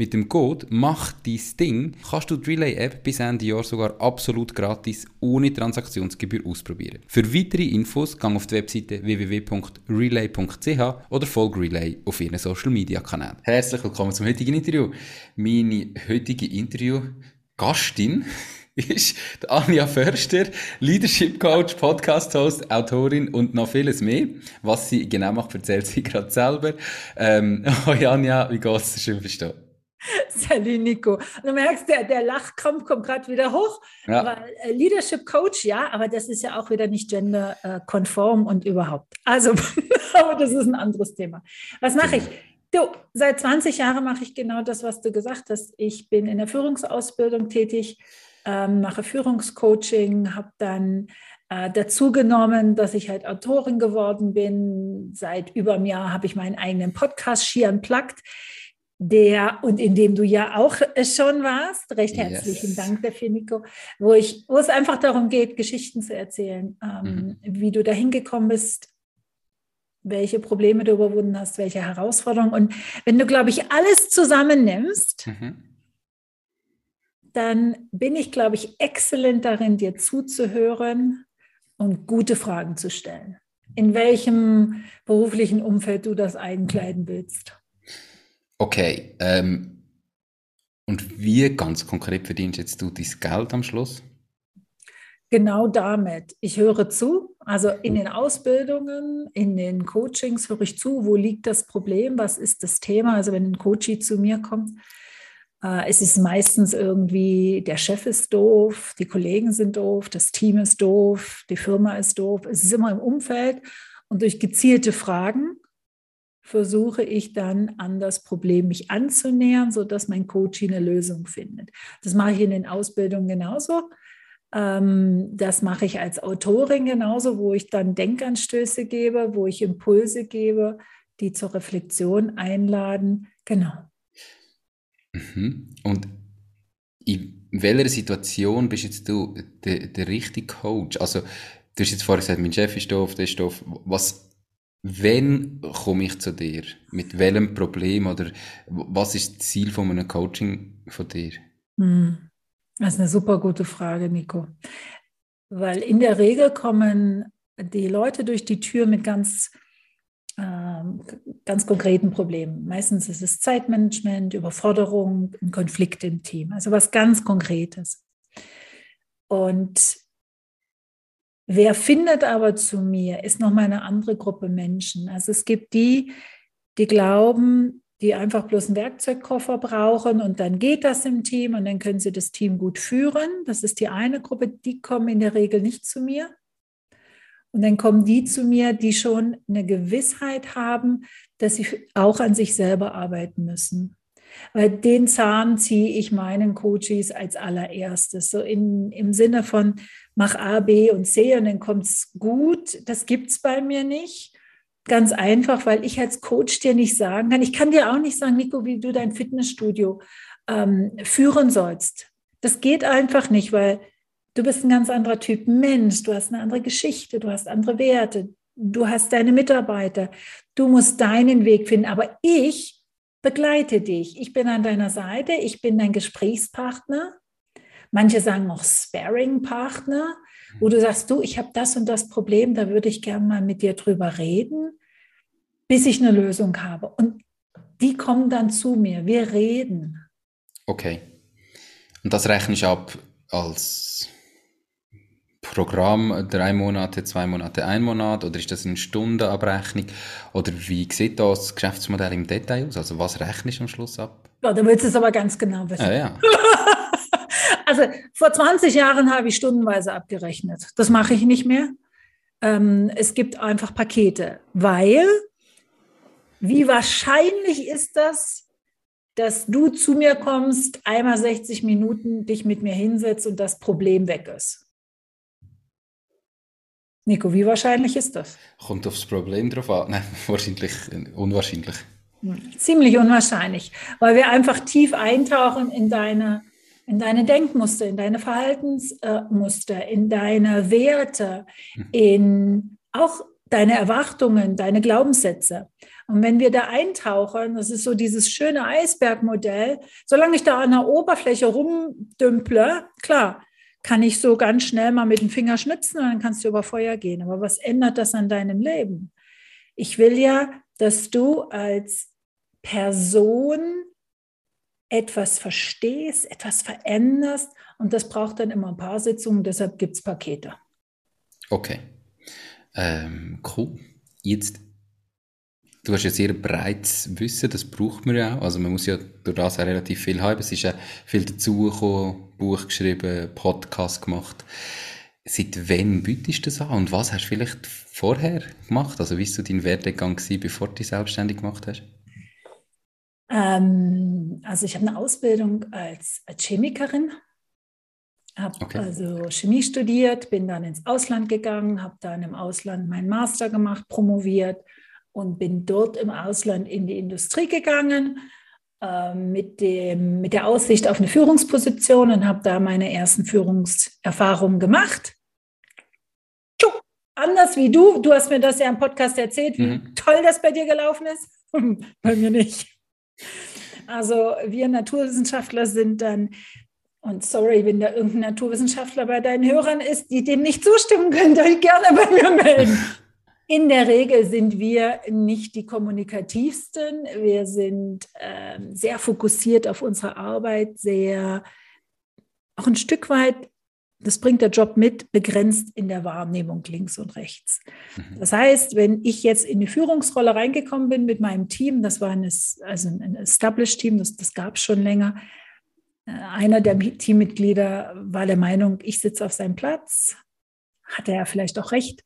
Mit dem Code Mach dein Ding kannst du die Relay-App bis Ende Jahr sogar absolut gratis ohne Transaktionsgebühr ausprobieren. Für weitere Infos gang auf die Webseite www.relay.ch oder folge Relay auf ihren Social Media Kanälen. Herzlich willkommen zum heutigen Interview. Meine heutige Interview-Gastin ist Anja Förster, Leadership Coach, Podcast Host, Autorin und noch vieles mehr. Was sie genau macht, erzählt sie gerade selber. Ähm, hoi Anja, wie geht's? Schön verstehen. Salut Nico. Du merkst, der, der Lachkampf kommt gerade wieder hoch. Ja. Weil, äh, Leadership Coach, ja, aber das ist ja auch wieder nicht genderkonform und überhaupt. Also, aber das ist ein anderes Thema. Was mache ich? Du, seit 20 Jahren mache ich genau das, was du gesagt hast. Ich bin in der Führungsausbildung tätig, ähm, mache Führungscoaching, habe dann äh, dazu genommen, dass ich halt Autorin geworden bin. Seit über einem Jahr habe ich meinen eigenen Podcast, Ski Unplugged der und in dem du ja auch schon warst. Recht herzlichen yes. Dank dafür, Nico, wo ich, wo es einfach darum geht, Geschichten zu erzählen, ähm, mhm. wie du dahin gekommen bist, welche Probleme du überwunden hast, welche Herausforderungen. Und wenn du, glaube ich, alles zusammennimmst, mhm. dann bin ich, glaube ich, exzellent darin, dir zuzuhören und gute Fragen zu stellen. In welchem beruflichen Umfeld du das einkleiden willst. Okay, ähm, und wie ganz konkret verdienst jetzt du dein Geld am Schluss? Genau damit. Ich höre zu, also in den Ausbildungen, in den Coachings höre ich zu, wo liegt das Problem, was ist das Thema. Also wenn ein Coachie zu mir kommt, äh, es ist meistens irgendwie, der Chef ist doof, die Kollegen sind doof, das Team ist doof, die Firma ist doof. Es ist immer im Umfeld und durch gezielte Fragen versuche ich dann an das Problem mich anzunähern, sodass mein Coach eine Lösung findet. Das mache ich in den Ausbildungen genauso. Ähm, das mache ich als Autorin genauso, wo ich dann Denkanstöße gebe, wo ich Impulse gebe, die zur Reflexion einladen. Genau. Mhm. Und in welcher Situation bist jetzt du der, der richtige Coach? Also, du hast jetzt vorher gesagt, mein Chef ist doof, der ist doof. Was Wann komme ich zu dir? Mit welchem Problem oder was ist das Ziel von einem Coaching von dir? Hm. Das ist eine super gute Frage, Nico. Weil in der Regel kommen die Leute durch die Tür mit ganz, äh, ganz konkreten Problemen. Meistens ist es Zeitmanagement, Überforderung, ein Konflikt im Team, also was ganz Konkretes. Und Wer findet aber zu mir, ist nochmal eine andere Gruppe Menschen. Also es gibt die, die glauben, die einfach bloß einen Werkzeugkoffer brauchen und dann geht das im Team und dann können sie das Team gut führen. Das ist die eine Gruppe, die kommen in der Regel nicht zu mir. Und dann kommen die zu mir, die schon eine Gewissheit haben, dass sie auch an sich selber arbeiten müssen. Weil den Zahn ziehe ich meinen Coaches als allererstes. So in, im Sinne von, mach A, B und C und dann kommt es gut. Das gibt es bei mir nicht. Ganz einfach, weil ich als Coach dir nicht sagen kann. Ich kann dir auch nicht sagen, Nico, wie du dein Fitnessstudio ähm, führen sollst. Das geht einfach nicht, weil du bist ein ganz anderer Typ Mensch. Du hast eine andere Geschichte, du hast andere Werte, du hast deine Mitarbeiter. Du musst deinen Weg finden. Aber ich begleite dich. Ich bin an deiner Seite, ich bin dein Gesprächspartner. Manche sagen auch Sparing-Partner, wo du sagst, du, ich habe das und das Problem, da würde ich gerne mal mit dir drüber reden, bis ich eine Lösung habe. Und die kommen dann zu mir, wir reden. Okay. Und das rechne ich ab als Programm, drei Monate, zwei Monate, ein Monat, oder ist das eine Stundenabrechnung? Oder wie sieht das Geschäftsmodell im Detail aus? Also was rechnest du am Schluss ab? Ja, da willst du es aber ganz genau wissen. Ja, ja. also vor 20 Jahren habe ich stundenweise abgerechnet. Das mache ich nicht mehr. Ähm, es gibt einfach Pakete, weil wie wahrscheinlich ist das, dass du zu mir kommst, einmal 60 Minuten dich mit mir hinsetzt und das Problem weg ist? Nico, wie wahrscheinlich ist das? Kommt aufs Problem drauf an. Nein, wahrscheinlich unwahrscheinlich. Hm, ziemlich unwahrscheinlich, weil wir einfach tief eintauchen in deine, in deine Denkmuster, in deine Verhaltensmuster, in deine Werte, mhm. in auch deine Erwartungen, deine Glaubenssätze. Und wenn wir da eintauchen, das ist so dieses schöne Eisbergmodell, solange ich da an der Oberfläche rumdümple, klar, kann ich so ganz schnell mal mit dem Finger schnipsen und dann kannst du über Feuer gehen. Aber was ändert das an deinem Leben? Ich will ja, dass du als Person etwas verstehst, etwas veränderst und das braucht dann immer ein paar Sitzungen, deshalb gibt es Pakete. Okay. Ähm, cool. Jetzt Du hast ja sehr breites Wissen, das braucht man ja auch. Also man muss ja durch das auch relativ viel haben. Es ist ja viel dazugekommen, Buch geschrieben, Podcast gemacht. Seit wann bietest du das an und was hast du vielleicht vorher gemacht? Also wie war so dein Werdegang, gewesen, bevor du dich selbstständig gemacht hast? Ähm, also ich habe eine Ausbildung als Chemikerin, habe okay. also Chemie studiert, bin dann ins Ausland gegangen, habe dann im Ausland meinen Master gemacht, promoviert und bin dort im Ausland in die Industrie gegangen äh, mit, dem, mit der Aussicht auf eine Führungsposition und habe da meine ersten Führungserfahrungen gemacht. Anders wie du, du hast mir das ja im Podcast erzählt, wie mhm. toll das bei dir gelaufen ist. bei mir nicht. Also wir Naturwissenschaftler sind dann und sorry, wenn da irgendein Naturwissenschaftler bei deinen Hörern ist, die dem nicht zustimmen können, dann gerne bei mir melden. In der Regel sind wir nicht die kommunikativsten. Wir sind äh, sehr fokussiert auf unsere Arbeit, sehr auch ein Stück weit, das bringt der Job mit, begrenzt in der Wahrnehmung links und rechts. Mhm. Das heißt, wenn ich jetzt in die Führungsrolle reingekommen bin mit meinem Team, das war ein, also ein Established Team, das, das gab es schon länger, äh, einer der Teammitglieder war der Meinung, ich sitze auf seinem Platz, hatte er vielleicht auch recht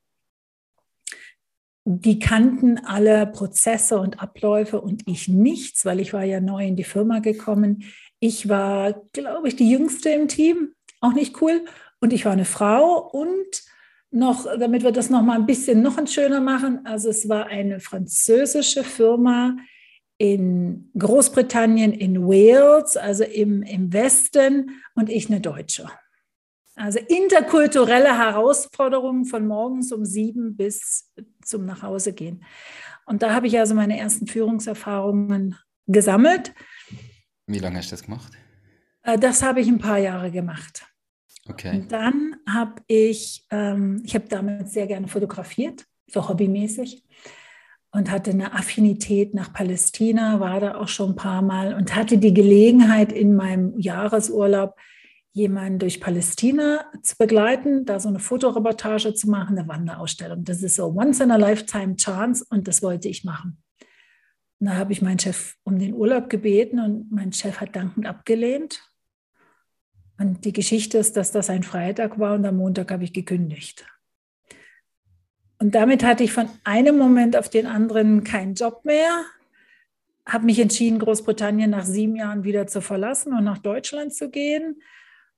die kannten alle Prozesse und Abläufe und ich nichts, weil ich war ja neu in die Firma gekommen. Ich war, glaube ich, die jüngste im Team, auch nicht cool. Und ich war eine Frau und noch, damit wir das noch mal ein bisschen noch ein schöner machen, also es war eine französische Firma in Großbritannien, in Wales, also im, im Westen und ich eine Deutsche. Also interkulturelle Herausforderungen von morgens um sieben bis zum Nachhausegehen. Und da habe ich also meine ersten Führungserfahrungen gesammelt. Wie lange hast du das gemacht? Äh, das habe ich ein paar Jahre gemacht. Okay. Und dann habe ich, ähm, ich habe damals sehr gerne fotografiert, so hobbymäßig, und hatte eine Affinität nach Palästina, war da auch schon ein paar Mal und hatte die Gelegenheit in meinem Jahresurlaub jemanden durch Palästina zu begleiten, da so eine Fotoreportage zu machen, eine Wanderausstellung. Das ist so once in a lifetime chance und das wollte ich machen. Und da habe ich meinen Chef um den Urlaub gebeten und mein Chef hat dankend abgelehnt. Und die Geschichte ist, dass das ein Freitag war und am Montag habe ich gekündigt. Und damit hatte ich von einem Moment auf den anderen keinen Job mehr, habe mich entschieden, Großbritannien nach sieben Jahren wieder zu verlassen und nach Deutschland zu gehen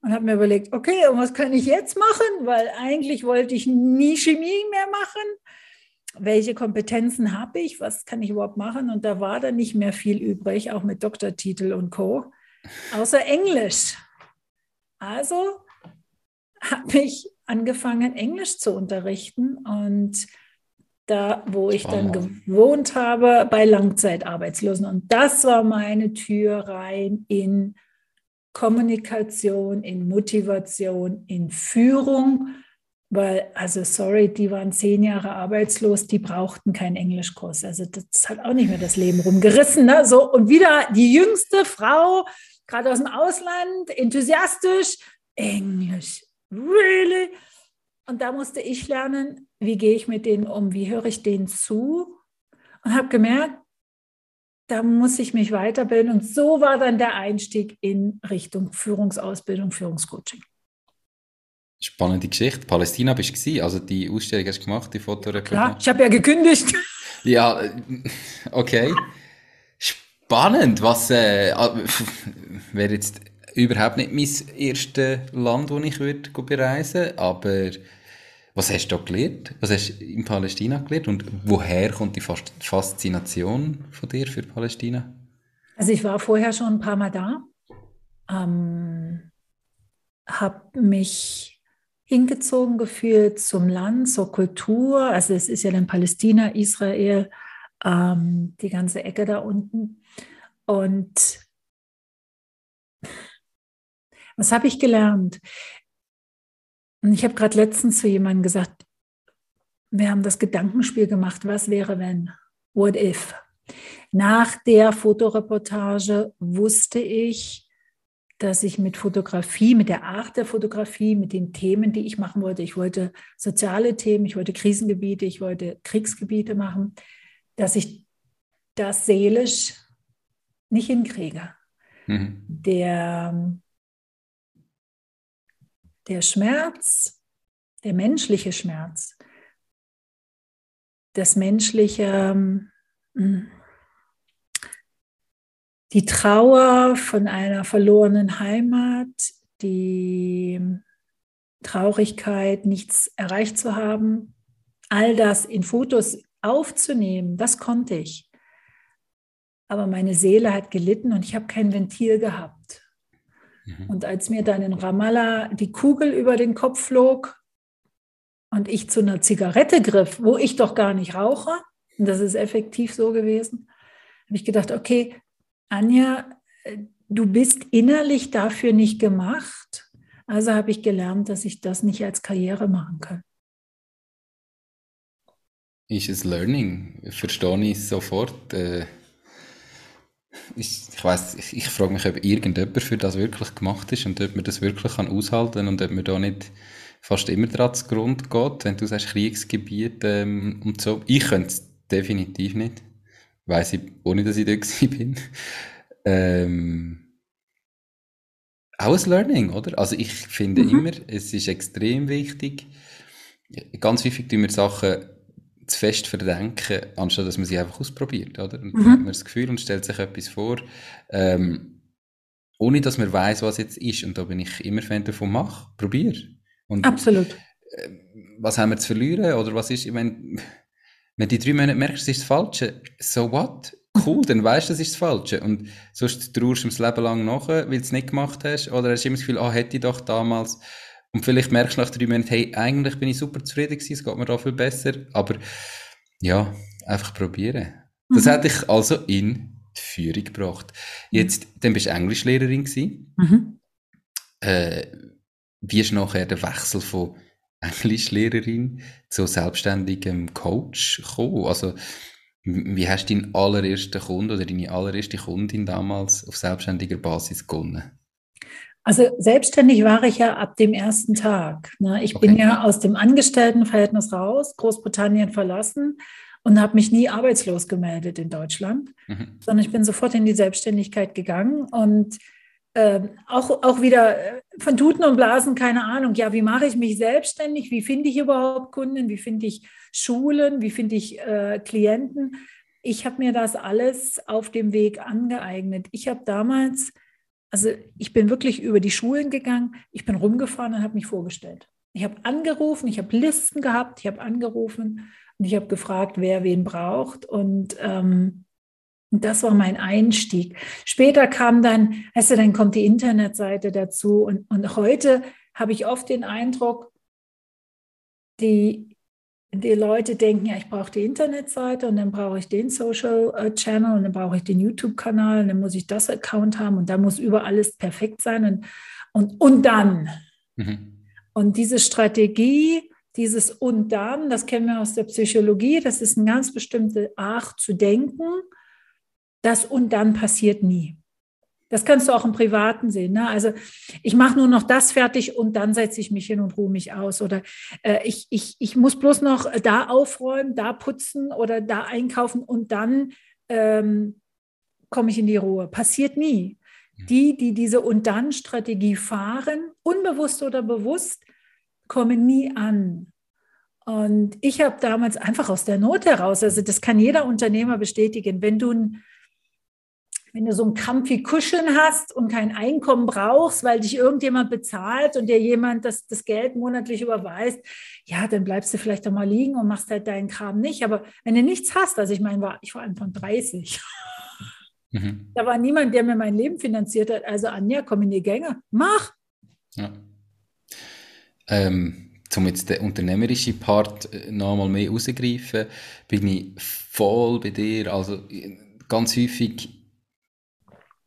und habe mir überlegt, okay, und was kann ich jetzt machen? Weil eigentlich wollte ich nie Chemie mehr machen. Welche Kompetenzen habe ich? Was kann ich überhaupt machen? Und da war dann nicht mehr viel übrig, auch mit Doktortitel und Co., außer Englisch. Also habe ich angefangen, Englisch zu unterrichten und da, wo ich dann gewohnt habe, bei Langzeitarbeitslosen. Und das war meine Tür rein in Kommunikation, in Motivation, in Führung, weil, also sorry, die waren zehn Jahre arbeitslos, die brauchten keinen Englischkurs. Also das hat auch nicht mehr das Leben rumgerissen. Ne? So, und wieder die jüngste Frau, gerade aus dem Ausland, enthusiastisch, Englisch, really? Und da musste ich lernen, wie gehe ich mit denen um, wie höre ich denen zu und habe gemerkt, da muss ich mich weiterbilden. Und so war dann der Einstieg in Richtung Führungsausbildung, Führungscoaching. Spannende Geschichte. Palästina bist du also die Ausstellung hast du gemacht, die Fotoreportage? Ja, ich habe ja gekündigt. Ja, okay. Spannend. Was äh, ah, wäre jetzt überhaupt nicht mein erstes Land, wo ich würde bereisen, aber was hast du da gelernt? Was hast du in Palästina gelernt und woher kommt die Faszination von dir für Palästina? Also ich war vorher schon ein paar Mal da, ähm, habe mich hingezogen gefühlt zum Land, zur Kultur. Also es ist ja dann Palästina, Israel, ähm, die ganze Ecke da unten. Und was habe ich gelernt? Und ich habe gerade letztens zu jemandem gesagt, wir haben das Gedankenspiel gemacht, was wäre wenn? What if? Nach der Fotoreportage wusste ich, dass ich mit Fotografie, mit der Art der Fotografie, mit den Themen, die ich machen wollte, ich wollte soziale Themen, ich wollte Krisengebiete, ich wollte Kriegsgebiete machen, dass ich das seelisch nicht hinkriege. Mhm. Der der Schmerz, der menschliche Schmerz, das menschliche, hm, die Trauer von einer verlorenen Heimat, die Traurigkeit, nichts erreicht zu haben, all das in Fotos aufzunehmen, das konnte ich. Aber meine Seele hat gelitten und ich habe kein Ventil gehabt. Mhm. Und als mir dann in Ramallah die Kugel über den Kopf flog und ich zu einer Zigarette griff, wo ich doch gar nicht rauche, und das ist effektiv so gewesen, habe ich gedacht, okay, Anja, du bist innerlich dafür nicht gemacht. Also habe ich gelernt, dass ich das nicht als Karriere machen kann. Ist es Learning? Verstehe ich sofort. Äh, ich, ich weiß, ich, ich frage mich, ob irgendjemand für das wirklich gemacht ist und ob man das wirklich kann aushalten kann und ob man da nicht fast immer dran zu Grund geht, wenn du sagst Kriegsgebiet ähm, und so. Ich könnte es definitiv nicht. Weiß ich, ohne dass ich da bin. Ähm, auch ein Learning, oder? Also ich finde mhm. immer, es ist extrem wichtig. Ganz häufig tun wir Sachen zu fest verdenken, anstatt dass man sie einfach ausprobiert, oder? Und mhm. dann hat man das Gefühl und stellt sich etwas vor, ähm, ohne dass man weiß, was jetzt ist. Und da bin ich immer Fan davon, mach, probier. Und, Absolut. Äh, was haben wir zu verlieren? Oder was ist, wenn, wenn die drei Monate merkst, es ist das Falsche, so what? Cool, dann weißt du, das ist das Falsche. Und sonst trauerst du das Leben lang nach, weil du es nicht gemacht hast. Oder hast du immer das Gefühl, ah, hätte ich doch damals und vielleicht merkst du nach drei Monaten, hey, eigentlich bin ich super zufrieden gewesen, es geht mir da viel besser. Aber ja, einfach probieren. Das mhm. hat dich also in die Führung gebracht. Jetzt, dann bist du Englischlehrerin gewesen. Mhm. Äh, wie ist nachher der Wechsel von Englischlehrerin zu selbstständigem Coach gekommen? Also, wie hast du deinen allerersten Kunden oder deine allererste Kundin damals auf selbstständiger Basis gewonnen? Also selbstständig war ich ja ab dem ersten Tag. Ne? Ich okay. bin ja aus dem Angestelltenverhältnis raus, Großbritannien verlassen und habe mich nie arbeitslos gemeldet in Deutschland, mhm. sondern ich bin sofort in die Selbstständigkeit gegangen und äh, auch, auch wieder äh, von Tuten und Blasen, keine Ahnung. Ja, wie mache ich mich selbstständig? Wie finde ich überhaupt Kunden? Wie finde ich Schulen? Wie finde ich äh, Klienten? Ich habe mir das alles auf dem Weg angeeignet. Ich habe damals also ich bin wirklich über die Schulen gegangen, ich bin rumgefahren und habe mich vorgestellt. Ich habe angerufen, ich habe Listen gehabt, ich habe angerufen und ich habe gefragt, wer wen braucht. Und ähm, das war mein Einstieg. Später kam dann, weißt du, dann kommt die Internetseite dazu. Und, und heute habe ich oft den Eindruck, die die Leute denken, ja, ich brauche die Internetseite und dann brauche ich den Social äh, Channel und dann brauche ich den YouTube-Kanal und dann muss ich das Account haben und da muss über alles perfekt sein und, und, und dann. Mhm. Und diese Strategie, dieses und dann, das kennen wir aus der Psychologie, das ist eine ganz bestimmte Art zu denken. Das und dann passiert nie. Das kannst du auch im Privaten sehen. Ne? Also ich mache nur noch das fertig und dann setze ich mich hin und ruhe mich aus. Oder äh, ich, ich, ich muss bloß noch da aufräumen, da putzen oder da einkaufen und dann ähm, komme ich in die Ruhe. Passiert nie. Die, die diese und dann Strategie fahren, unbewusst oder bewusst, kommen nie an. Und ich habe damals einfach aus der Not heraus, also das kann jeder Unternehmer bestätigen, wenn du ein wenn du so ein comfy Cushion hast und kein Einkommen brauchst, weil dich irgendjemand bezahlt und dir jemand das, das Geld monatlich überweist, ja, dann bleibst du vielleicht doch mal liegen und machst halt deinen Kram nicht. Aber wenn du nichts hast, also ich meine, war, ich war Anfang 30. Mhm. Da war niemand, der mir mein Leben finanziert hat. Also Anja, komm in die Gänge, mach. Ja. Ähm, zum jetzt den unternehmerischen Part äh, nochmal mehr rauszugreifen, bin ich voll bei dir. Also ganz häufig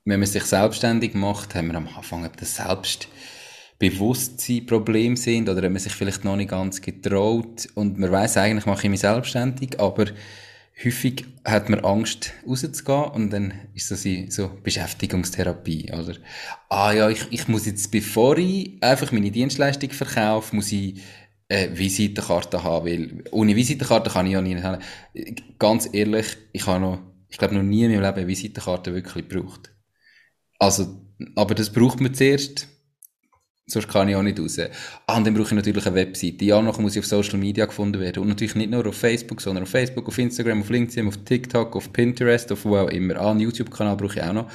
wenn man sich selbstständig macht, haben wir am Anfang das Selbstbewusstsein Problem sind oder wenn man sich vielleicht noch nicht ganz getraut. Und man weiß eigentlich mache ich mich selbstständig, aber häufig hat man Angst rauszugehen und dann ist das so Beschäftigungstherapie oder? Ah ja ich, ich muss jetzt bevor ich einfach meine Dienstleistung verkaufe muss ich äh, Visitenkarte haben weil ohne Visitenkarte kann ich ja nicht haben ganz ehrlich ich habe noch ich glaube noch nie in meinem Leben eine Visitenkarte wirklich gebraucht also, aber das braucht man zuerst. Sonst kann ich auch nicht raus. Ah, und dann brauche ich natürlich eine Webseite. Ja, noch muss ich auf Social Media gefunden werden. Und natürlich nicht nur auf Facebook, sondern auf Facebook, auf Instagram, auf LinkedIn, auf TikTok, auf Pinterest, auf wo auch immer. Ah, einen YouTube-Kanal brauche ich auch noch.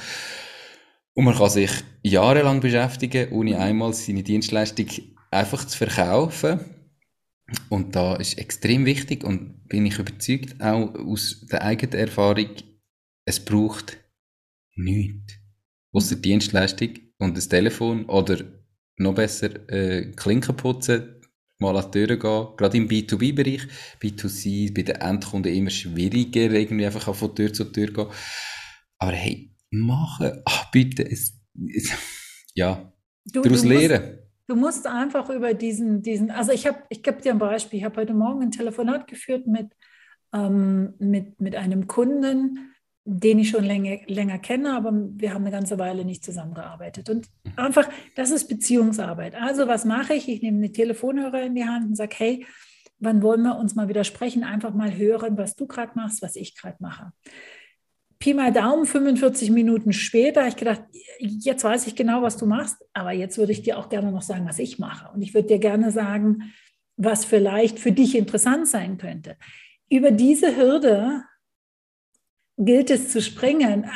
Und man kann sich jahrelang beschäftigen, ohne einmal seine Dienstleistung einfach zu verkaufen. Und da ist extrem wichtig und bin ich überzeugt, auch aus der eigenen Erfahrung, es braucht nichts außer Dienstleistung und das Telefon oder noch besser äh, Klinken putzen, mal an die Türen gehen, gerade im B2B-Bereich, B2C bei den Endkunden immer schwieriger, irgendwie einfach von Tür zu Tür gehen. Aber hey, machen, ach bitte, es, es ja, du, daraus du lernen. Musst, du musst einfach über diesen, diesen also ich habe, ich gebe dir ein Beispiel, ich habe heute Morgen ein Telefonat geführt mit, ähm, mit, mit einem Kunden, den ich schon länger, länger kenne, aber wir haben eine ganze Weile nicht zusammengearbeitet. Und mhm. einfach, das ist Beziehungsarbeit. Also was mache ich? Ich nehme eine Telefonhörer in die Hand und sage, hey, wann wollen wir uns mal wieder sprechen? Einfach mal hören, was du gerade machst, was ich gerade mache. Pi mal Daumen, 45 Minuten später, ich gedacht, jetzt weiß ich genau, was du machst, aber jetzt würde ich dir auch gerne noch sagen, was ich mache. Und ich würde dir gerne sagen, was vielleicht für dich interessant sein könnte. Über diese Hürde gilt es zu springen,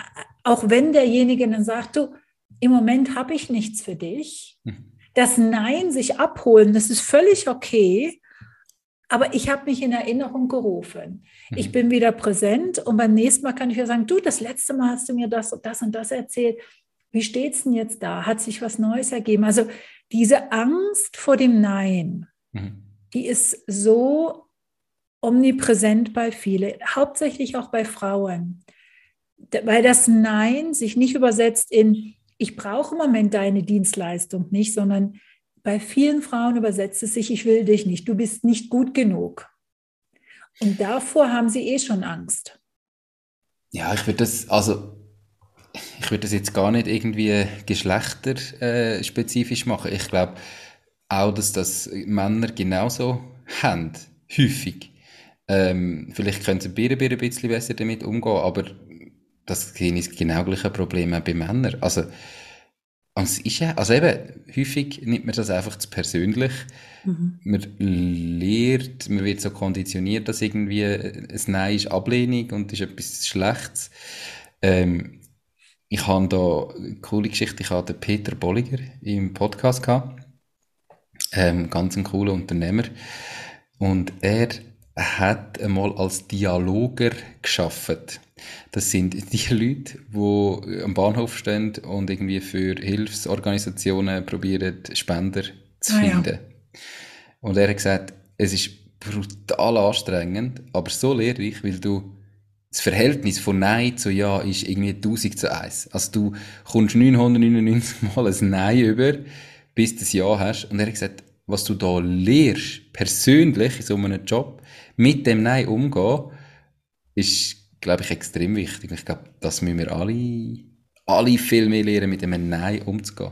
auch wenn derjenige dann sagt, du, im Moment habe ich nichts für dich. Mhm. Das Nein sich abholen, das ist völlig okay, aber ich habe mich in Erinnerung gerufen. Ich mhm. bin wieder präsent und beim nächsten Mal kann ich ja sagen, du, das letzte Mal hast du mir das und das und das erzählt. Wie steht es denn jetzt da? Hat sich was Neues ergeben? Also diese Angst vor dem Nein, mhm. die ist so omnipräsent bei vielen, hauptsächlich auch bei Frauen. Weil das Nein sich nicht übersetzt in, ich brauche im Moment deine Dienstleistung nicht, sondern bei vielen Frauen übersetzt es sich, ich will dich nicht, du bist nicht gut genug. Und davor haben sie eh schon Angst. Ja, ich würde das, also ich würde das jetzt gar nicht irgendwie geschlechterspezifisch äh, machen. Ich glaube auch, dass das Männer genauso haben, häufig. Ähm, vielleicht können sie ein bisschen besser damit umgehen, aber das ist genau gleiche Problem auch bei Männern. Also, es ist ja, also eben, häufig nimmt man das einfach zu persönlich. Mhm. Man lernt, man wird so konditioniert, dass irgendwie ein Nein ist Ablehnung und ist etwas Schlechtes. Ähm, ich habe da eine coole Geschichte, ich hatte Peter Bolliger im Podcast gehabt. Ähm, ganz ein cooler Unternehmer. Und er hat einmal als Dialoger geschafft. Das sind die Leute, die am Bahnhof stehen und irgendwie für Hilfsorganisationen probieren, Spender zu ah, finden. Ja. Und er hat gesagt, es ist brutal anstrengend, aber so lehrreich, weil du das Verhältnis von Nein zu Ja ist irgendwie 1000 zu 1. Also du kommst 999 Mal ein Nein über, bis du das Ja hast. Und er hat gesagt, was du da lehrst, persönlich in so einem Job, mit dem Nein umgehen, ist, glaube ich, extrem wichtig. Ich glaube, das müssen wir alle, alle viel mehr lernen, mit einem Nein umzugehen.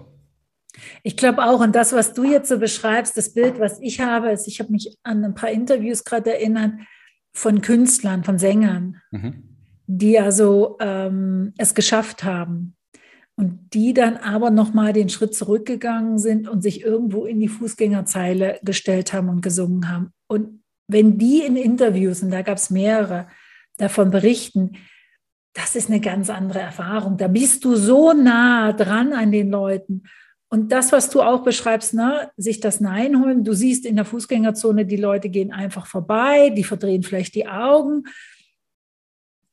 Ich glaube auch, und das, was du jetzt so beschreibst, das Bild, was ich habe, ist, ich habe mich an ein paar Interviews gerade erinnert von Künstlern, von Sängern, mhm. die also ähm, es geschafft haben und die dann aber nochmal den Schritt zurückgegangen sind und sich irgendwo in die Fußgängerzeile gestellt haben und gesungen haben. Und wenn die in Interviews, und da gab es mehrere, davon berichten, das ist eine ganz andere Erfahrung. Da bist du so nah dran an den Leuten. Und das, was du auch beschreibst, ne, sich das Nein holen, du siehst in der Fußgängerzone, die Leute gehen einfach vorbei, die verdrehen vielleicht die Augen.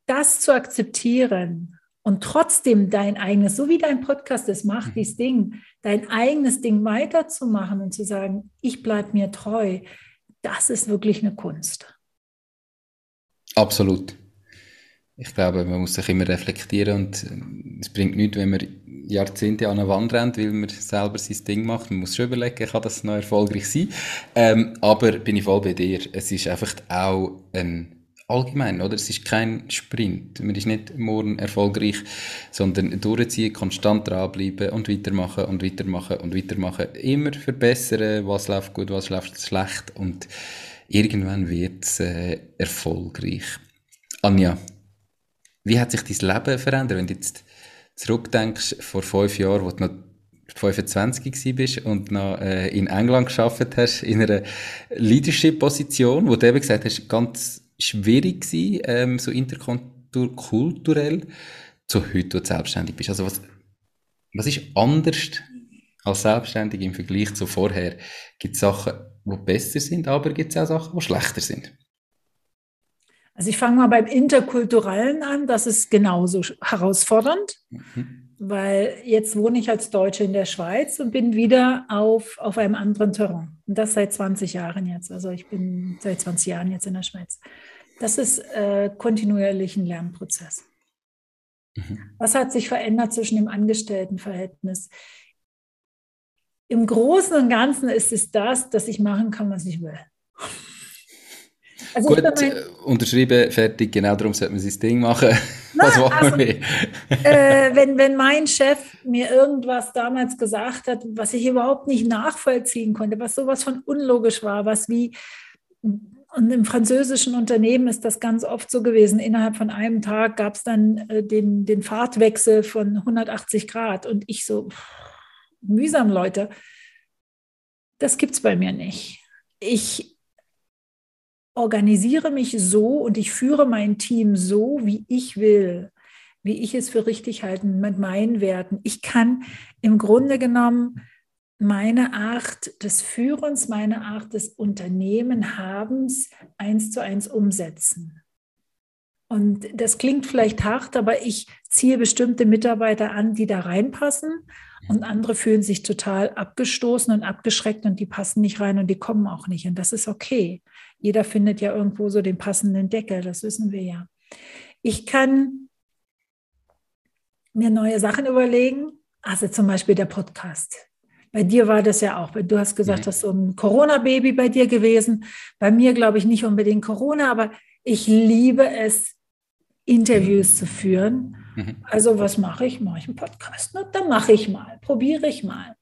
Das zu akzeptieren und trotzdem dein eigenes, so wie dein Podcast es macht, mhm. dieses Ding, dein eigenes Ding weiterzumachen und zu sagen, ich bleibe mir treu, das ist wirklich eine Kunst. Absolut. Ich glaube, man muss sich immer reflektieren und äh, es bringt nichts, wenn man Jahrzehnte an eine Wand rennt, weil man selber sein Ding macht. Man muss schon überlegen, kann das noch erfolgreich sein. Ähm, aber bin ich voll bei dir. Es ist einfach auch ein allgemein, oder? Es ist kein Sprint. Man ist nicht morgen erfolgreich, sondern durchziehen, konstant dranbleiben und weitermachen und weitermachen und weitermachen. Immer verbessern, was läuft gut, was läuft schlecht und irgendwann wird es äh, erfolgreich. Anja, wie hat sich dein Leben verändert, wenn du jetzt zurückdenkst, vor fünf Jahren, wo du noch 25 bist und noch äh, in England geschafft hast, in einer Leadership-Position, wo du eben gesagt hast, ganz schwierig gewesen, ähm, so interkulturell, zu heute, wo du selbstständig bist? Also was, was ist anders als selbstständig im Vergleich zu vorher? Gibt es Sachen, die besser sind, aber gibt es auch Sachen, die schlechter sind? Also ich fange mal beim Interkulturellen an. Das ist genauso herausfordernd, mhm. Weil jetzt wohne ich als Deutsche in der Schweiz und bin wieder auf, auf einem anderen Terrain. Und das seit 20 Jahren jetzt. Also ich bin seit 20 Jahren jetzt in der Schweiz. Das ist äh, kontinuierlich ein Lernprozess. Mhm. Was hat sich verändert zwischen dem Angestelltenverhältnis? Im Großen und Ganzen ist es das, dass ich machen kann, was ich will. Also Gut, mein, äh, unterschrieben, fertig, genau darum sollte man sein Ding machen. Na, Was wollen also, wir äh, wenn, wenn mein Chef mir irgendwas damals gesagt hat, was ich überhaupt nicht nachvollziehen konnte, was sowas von unlogisch war, was wie, und im französischen Unternehmen ist das ganz oft so gewesen, innerhalb von einem Tag gab es dann äh, den, den Fahrtwechsel von 180 Grad und ich so, pff, mühsam, Leute, das gibt es bei mir nicht. Ich organisiere mich so und ich führe mein Team so, wie ich will, wie ich es für richtig halte, mit meinen Werten. Ich kann im Grunde genommen meine Art des Führens, meine Art des Unternehmenhabens eins zu eins umsetzen. Und das klingt vielleicht hart, aber ich ziehe bestimmte Mitarbeiter an, die da reinpassen. Und andere fühlen sich total abgestoßen und abgeschreckt und die passen nicht rein und die kommen auch nicht. Und das ist okay. Jeder findet ja irgendwo so den passenden Deckel, das wissen wir ja. Ich kann mir neue Sachen überlegen, also zum Beispiel der Podcast. Bei dir war das ja auch. Du hast gesagt, mhm. das ist so ein Corona-Baby bei dir gewesen. Bei mir glaube ich nicht unbedingt Corona, aber ich liebe es, Interviews zu führen. Mhm. Also was mache ich? Mache ich einen Podcast? Ne? Dann mache ich mal, probiere ich mal.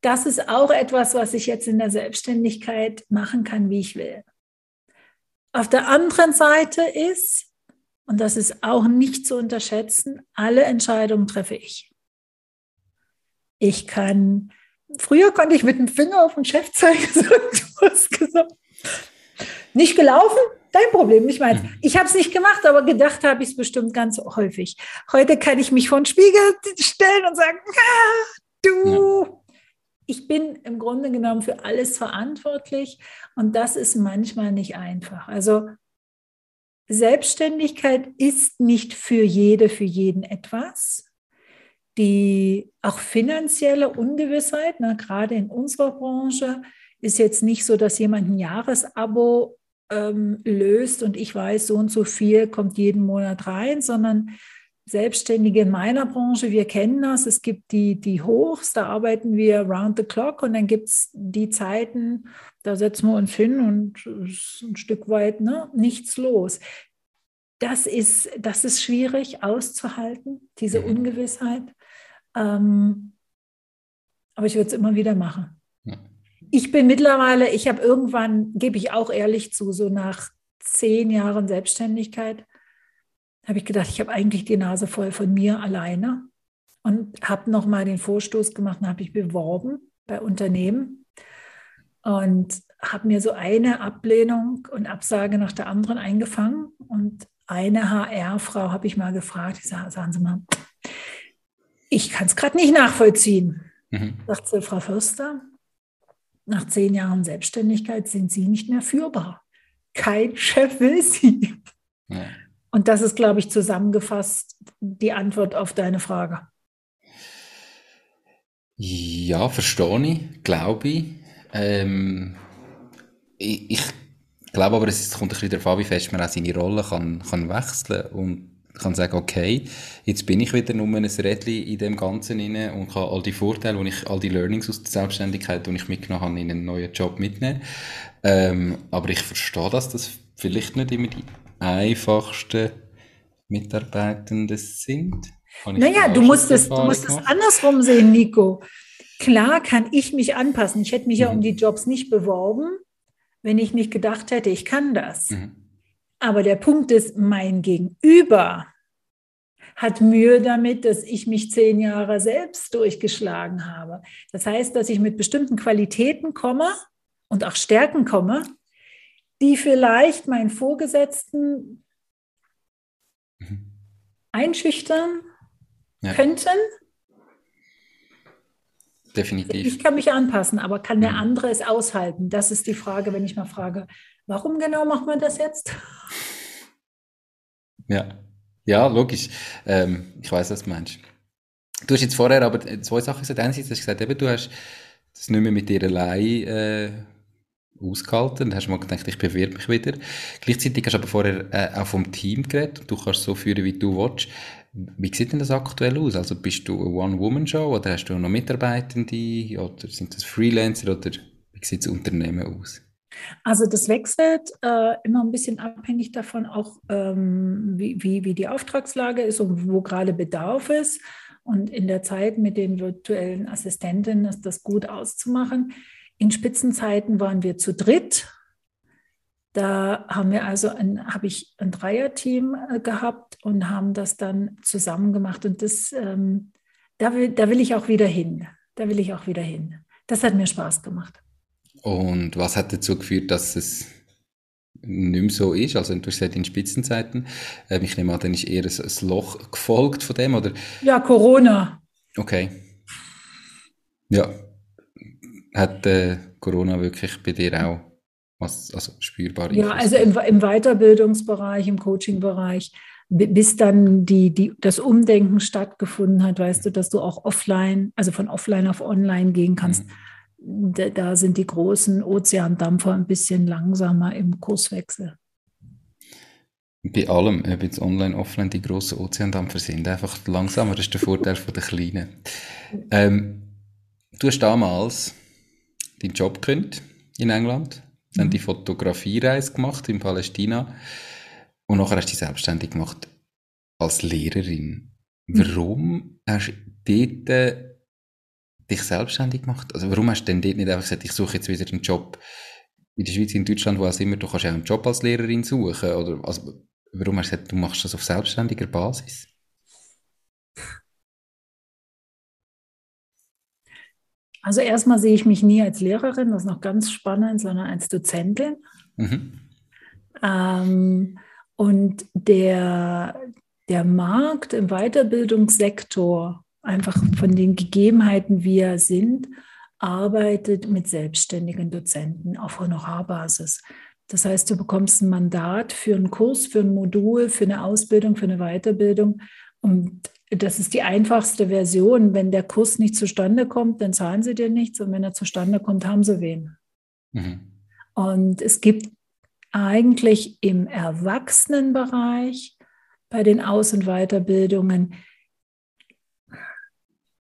Das ist auch etwas, was ich jetzt in der Selbstständigkeit machen kann, wie ich will. Auf der anderen Seite ist, und das ist auch nicht zu unterschätzen, alle Entscheidungen treffe ich. Ich kann, früher konnte ich mit dem Finger auf den Chef zeigen, so, du hast gesagt, nicht gelaufen, dein Problem, nicht meins. Mhm. Ich habe es nicht gemacht, aber gedacht habe ich es bestimmt ganz häufig. Heute kann ich mich vor den Spiegel stellen und sagen, ah, du, ich bin im Grunde genommen für alles verantwortlich und das ist manchmal nicht einfach. Also Selbstständigkeit ist nicht für jede, für jeden etwas. Die auch finanzielle Ungewissheit, ne, gerade in unserer Branche, ist jetzt nicht so, dass jemand ein Jahresabo ähm, löst und ich weiß, so und so viel kommt jeden Monat rein, sondern Selbstständige in meiner Branche, wir kennen das. Es gibt die, die Hochs, da arbeiten wir round the clock und dann gibt es die Zeiten, da setzen wir uns hin und ein Stück weit ne, nichts los. das ist, das ist schwierig auszuhalten, diese mhm. Ungewissheit. Ähm, aber ich würde es immer wieder machen. Ich bin mittlerweile, ich habe irgendwann, gebe ich auch ehrlich zu, so nach zehn Jahren Selbstständigkeit, habe ich gedacht, ich habe eigentlich die Nase voll von mir alleine und habe nochmal den Vorstoß gemacht und habe ich beworben bei Unternehmen und habe mir so eine Ablehnung und Absage nach der anderen eingefangen und eine HR-Frau habe ich mal gefragt, ich sage, sagen Sie mal, ich kann es gerade nicht nachvollziehen. Mhm. Sagt sie, Frau Förster, nach zehn Jahren Selbstständigkeit sind Sie nicht mehr führbar. Kein Chef will Sie. Ja. Und das ist, glaube ich, zusammengefasst die Antwort auf deine Frage. Ja, verstehe ich, glaube ich. Ähm, ich. ich. glaube aber, es kommt ein bisschen darauf an, wie fest man auch seine Rolle kann, kann wechseln und kann sagen, okay, jetzt bin ich wieder nur ein Rädchen in dem Ganzen inne und kann all die Vorteile, und ich, all die Learnings aus der Selbstständigkeit, die ich mitgenommen habe, in einen neuen Job mitnehmen. Ähm, aber ich verstehe, dass das vielleicht nicht immer die einfachsten Mitarbeitenden sind. Naja, du musst, es, du musst es andersrum sehen, Nico. Klar kann ich mich anpassen. Ich hätte mich mhm. ja um mhm. die Jobs nicht beworben, wenn ich nicht gedacht hätte, ich kann das. Mhm. Aber der Punkt ist, mein Gegenüber hat Mühe damit, dass ich mich zehn Jahre selbst durchgeschlagen habe. Das heißt, dass ich mit bestimmten Qualitäten komme und auch Stärken komme, die vielleicht meinen Vorgesetzten mhm. einschüchtern ja. könnten. Definitiv. Ich kann mich anpassen, aber kann der mhm. andere es aushalten? Das ist die Frage, wenn ich mal frage, warum genau macht man das jetzt? Ja, ja, logisch. Ähm, ich weiß, was du meinst. Du hast jetzt vorher aber zwei Sachen gesagt. Einerseits hast du gesagt, eben, du hast das nicht mehr mit dir allein äh, ausgehalten. Dann hast mal gedacht, ich bewirbe mich wieder. Gleichzeitig hast du aber vorher äh, auch vom Team geredet. Du kannst so führen, wie du willst. Wie sieht denn das aktuell aus? Also bist du eine One-Woman-Show oder hast du noch Mitarbeitende oder sind das Freelancer oder wie sieht das Unternehmen aus? Also das wechselt äh, immer ein bisschen abhängig davon, auch ähm, wie, wie, wie die Auftragslage ist und wo gerade Bedarf ist. Und in der Zeit mit den virtuellen Assistentinnen ist das gut auszumachen. In Spitzenzeiten waren wir zu dritt. Da haben wir also ein, habe ich ein Dreierteam äh, gehabt und haben das dann zusammen gemacht. Und das, ähm, da, will, da will ich auch wieder hin. Da will ich auch wieder hin. Das hat mir Spaß gemacht. Und was hat dazu geführt, dass es nicht mehr so ist? Also, du hast gesagt, in Spitzenzeiten. Äh, ich nehme an, dann ist eher ein, Loch gefolgt von dem, oder? Ja, Corona. Okay. Ja, hat äh, Corona wirklich bei dir auch was also spürbar Ja, also im, im Weiterbildungsbereich, im Coachingbereich, bis dann die, die, das Umdenken stattgefunden hat, weißt du, dass du auch offline, also von offline auf online gehen kannst. Mhm. Da, sind die großen Ozeandampfer ein bisschen langsamer im Kurswechsel. Bei allem, ob jetzt online, offline, die großen Ozeandampfer sind einfach langsamer. Das ist der Vorteil von der kleinen. Ähm, du hast damals deinen Job gekündigt in England, mhm. dann die Fotografiereise gemacht in Palästina und nachher hast du dich selbstständig gemacht als Lehrerin. Mhm. Warum hast du dort dich selbstständig gemacht? Also warum hast du denn dort nicht einfach gesagt, ich suche jetzt wieder einen Job in der Schweiz, in Deutschland, wo auch immer, du kannst ja einen Job als Lehrerin suchen? Oder also, warum hast du gesagt, du machst das auf selbstständiger Basis? Also erstmal sehe ich mich nie als Lehrerin, das ist noch ganz spannend, sondern als Dozentin. Mhm. Ähm, und der, der Markt im Weiterbildungssektor, einfach von den Gegebenheiten, wie er sind, arbeitet mit selbstständigen Dozenten auf Honorarbasis. Das heißt, du bekommst ein Mandat für einen Kurs, für ein Modul, für eine Ausbildung, für eine Weiterbildung. Und das ist die einfachste Version. Wenn der Kurs nicht zustande kommt, dann zahlen sie dir nichts. Und wenn er zustande kommt, haben sie wen. Mhm. Und es gibt eigentlich im Erwachsenenbereich bei den Aus- und Weiterbildungen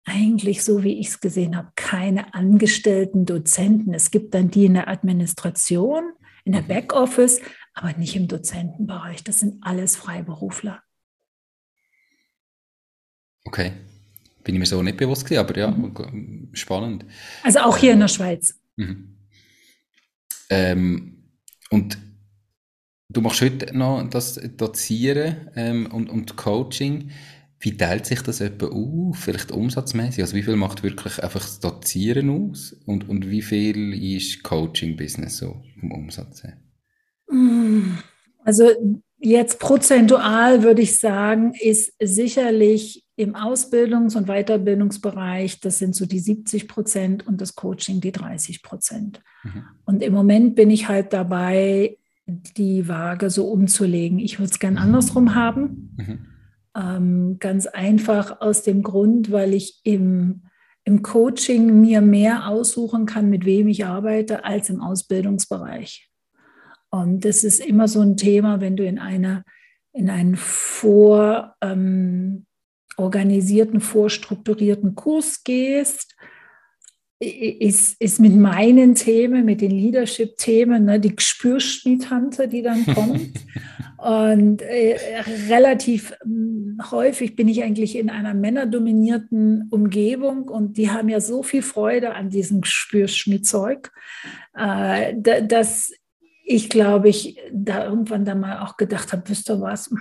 eigentlich so, wie ich es gesehen habe, keine angestellten Dozenten. Es gibt dann die in der Administration, in der mhm. Backoffice, aber nicht im Dozentenbereich. Das sind alles Freiberufler. Okay. Bin ich mir so nicht bewusst gewesen, aber ja, mhm. spannend. Also auch hier in der Schweiz. Mhm. Ähm, und du machst heute noch das Dozieren ähm, und, und Coaching. Wie teilt sich das etwa auf? Vielleicht umsatzmäßig? Also wie viel macht wirklich einfach das Dozieren aus? Und, und wie viel ist Coaching-Business so vom Umsatz her? Also jetzt prozentual würde ich sagen, ist sicherlich im Ausbildungs- und Weiterbildungsbereich, das sind so die 70 Prozent und das Coaching die 30 Prozent. Mhm. Und im Moment bin ich halt dabei, die Waage so umzulegen. Ich würde es gern andersrum haben. Mhm. Ähm, ganz einfach aus dem Grund, weil ich im, im Coaching mir mehr aussuchen kann, mit wem ich arbeite, als im Ausbildungsbereich. Und das ist immer so ein Thema, wenn du in einer in einen vor ähm, vorstrukturierten Kurs gehst, ist, ist mit meinen Themen, mit den Leadership-Themen, ne, die Gespürschmiedtante, die dann kommt. Und äh, relativ äh, häufig bin ich eigentlich in einer männerdominierten Umgebung und die haben ja so viel Freude an diesem Gespürschmiedzeug, äh, dass ich glaube, ich da irgendwann dann mal auch gedacht habe, wisst ihr was,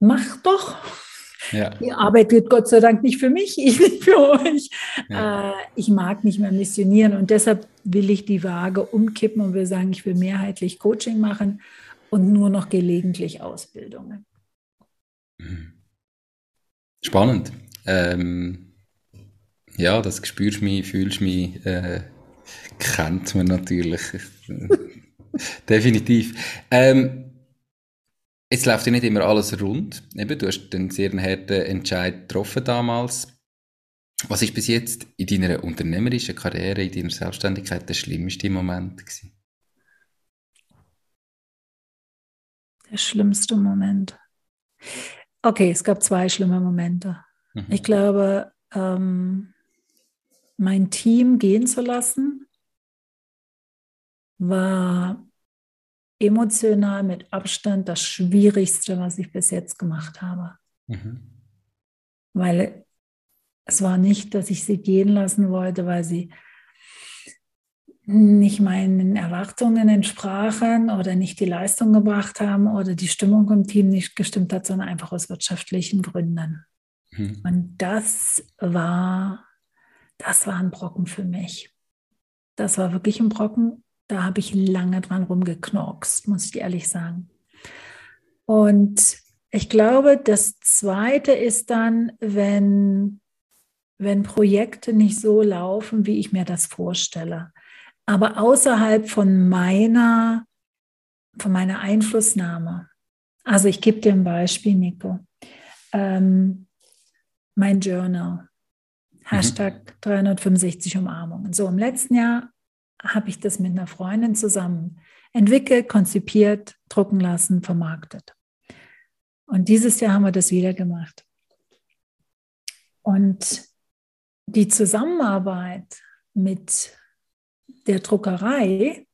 mach doch. Ja. Die Arbeit wird Gott sei Dank nicht für mich, ich nicht für euch. Ja. Äh, ich mag nicht mehr missionieren und deshalb will ich die Waage umkippen und will sagen, ich will mehrheitlich Coaching machen und nur noch gelegentlich Ausbildungen. Mhm. Spannend. Ähm, ja, das spürst du mich, fühlst du mich, äh, kennt man natürlich. Definitiv. Ähm, es läuft ja nicht immer alles rund. Eben, du hast einen sehr harten Entscheid getroffen damals. Was ist bis jetzt in deiner unternehmerischen Karriere, in deiner Selbstständigkeit der schlimmste Moment gewesen? Der schlimmste Moment. Okay, es gab zwei schlimme Momente. Mhm. Ich glaube, ähm, mein Team gehen zu lassen, war emotional mit Abstand das Schwierigste, was ich bis jetzt gemacht habe. Mhm. Weil es war nicht, dass ich sie gehen lassen wollte, weil sie nicht meinen Erwartungen entsprachen oder nicht die Leistung gebracht haben oder die Stimmung im Team nicht gestimmt hat, sondern einfach aus wirtschaftlichen Gründen. Mhm. Und das war, das war ein Brocken für mich. Das war wirklich ein Brocken da habe ich lange dran rumgeknorkst, muss ich ehrlich sagen. Und ich glaube, das Zweite ist dann, wenn, wenn Projekte nicht so laufen, wie ich mir das vorstelle, aber außerhalb von meiner, von meiner Einflussnahme. Also ich gebe dir ein Beispiel, Nico. Ähm, mein Journal. Mhm. Hashtag 365 Umarmungen. So, im letzten Jahr habe ich das mit einer Freundin zusammen entwickelt, konzipiert, drucken lassen, vermarktet. Und dieses Jahr haben wir das wieder gemacht. Und die Zusammenarbeit mit der Druckerei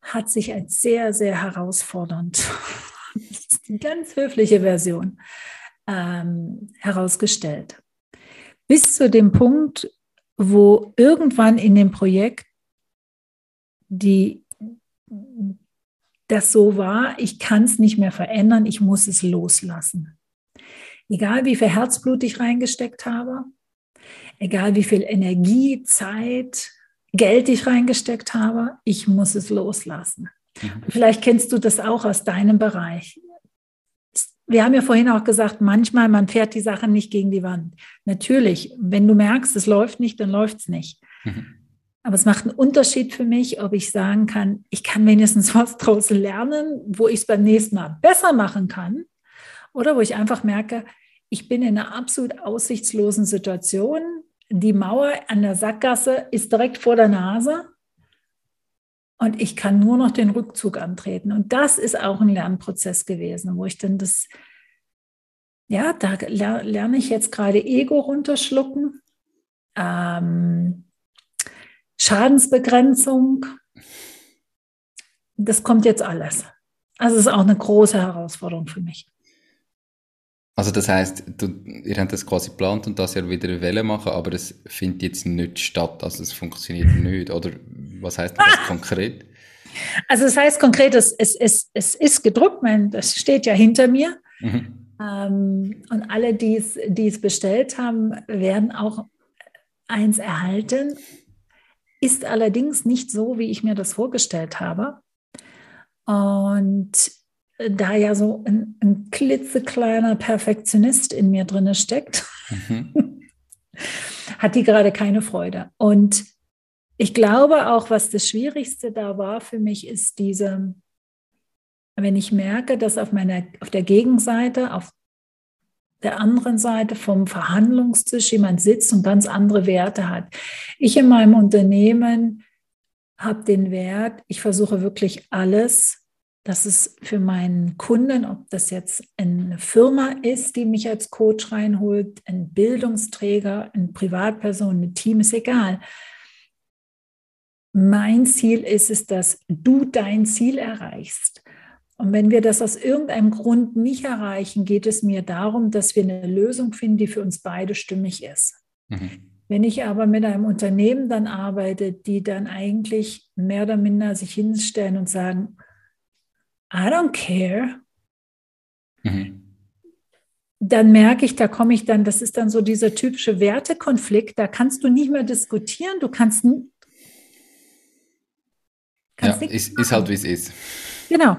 hat sich als sehr, sehr herausfordernd, eine ganz höfliche Version, ähm, herausgestellt. Bis zu dem Punkt, wo irgendwann in dem Projekt die das so war, ich kann es nicht mehr verändern, ich muss es loslassen. Egal wie viel Herzblut ich reingesteckt habe, egal wie viel Energie, Zeit, Geld ich reingesteckt habe, ich muss es loslassen. Mhm. Vielleicht kennst du das auch aus deinem Bereich. Wir haben ja vorhin auch gesagt, manchmal man fährt die Sachen nicht gegen die Wand. Natürlich, wenn du merkst, es läuft nicht, dann läuft es nicht. Mhm. Aber es macht einen Unterschied für mich, ob ich sagen kann, ich kann wenigstens was draus lernen, wo ich es beim nächsten Mal besser machen kann. Oder wo ich einfach merke, ich bin in einer absolut aussichtslosen Situation. Die Mauer an der Sackgasse ist direkt vor der Nase. Und ich kann nur noch den Rückzug antreten. Und das ist auch ein Lernprozess gewesen, wo ich dann das, ja, da lerne ich jetzt gerade Ego runterschlucken. Ähm, Schadensbegrenzung, das kommt jetzt alles. Also es ist auch eine große Herausforderung für mich. Also das heißt, du, ihr habt das quasi geplant und das ja wieder eine Welle machen, aber es findet jetzt nicht statt, also es funktioniert nicht. Oder was heißt das ah! konkret? Also es heißt konkret, es, es, es, es ist gedruckt, mein, das steht ja hinter mir. Mhm. Ähm, und alle, die es bestellt haben, werden auch eins erhalten. Ist allerdings nicht so, wie ich mir das vorgestellt habe. Und da ja so ein, ein klitzekleiner Perfektionist in mir drin steckt, mhm. hat die gerade keine Freude. Und ich glaube auch, was das Schwierigste da war für mich, ist diese, wenn ich merke, dass auf meiner, auf der Gegenseite, auf der anderen Seite vom Verhandlungstisch jemand sitzt und ganz andere Werte hat. Ich in meinem Unternehmen habe den Wert, ich versuche wirklich alles dass es für meinen Kunden, ob das jetzt eine Firma ist, die mich als Coach reinholt, ein Bildungsträger, eine Privatperson, ein Team, ist egal. Mein Ziel ist es, dass du dein Ziel erreichst. Und wenn wir das aus irgendeinem Grund nicht erreichen, geht es mir darum, dass wir eine Lösung finden, die für uns beide stimmig ist. Mhm. Wenn ich aber mit einem Unternehmen dann arbeite, die dann eigentlich mehr oder minder sich hinstellen und sagen, I don't care. Mhm. Dann merke ich, da komme ich dann, das ist dann so dieser typische Wertekonflikt, da kannst du nicht mehr diskutieren, du kannst, kannst ja, ist, ist halt wie es ist. Genau.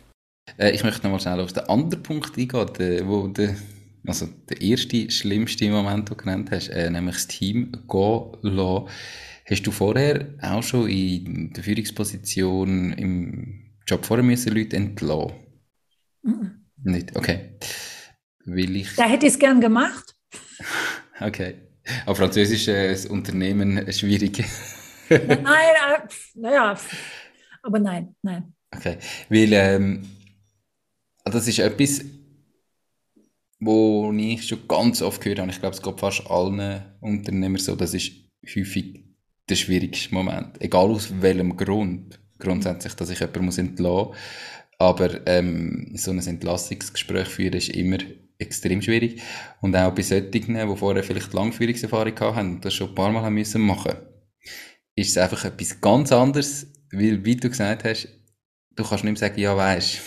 Äh, ich möchte nochmal schnell auf den anderen Punkt eingehen, der, wo der, also der erste, schlimmste Moment, den du genannt hast, äh, nämlich das Team gehen lassen. Hast du vorher auch schon in der Führungsposition im Job vorher müssen Leute entlassen? Mhm. Nicht? Okay will ich. Da hätte ich es gern gemacht. Okay. Auf Französisch äh, ist das Unternehmen schwierig. nein, äh, naja, aber nein, nein. Okay, weil ähm, das ist etwas, wo ich schon ganz oft gehört habe. Ich glaube, es geht fast allen Unternehmern so. Das ist häufig der schwierigste Moment. Egal aus welchem Grund. Grundsätzlich, dass ich jemanden muss entlassen muss. Aber ähm, so ein Entlassungsgespräch führen ist immer extrem schwierig. Und auch bei solchen, die vorher vielleicht Langführungserfahrung haben und das schon ein paar Mal haben müssen machen, ist es einfach etwas ganz anderes, weil, wie du gesagt hast, du kannst nicht mehr sagen, ja, weisst,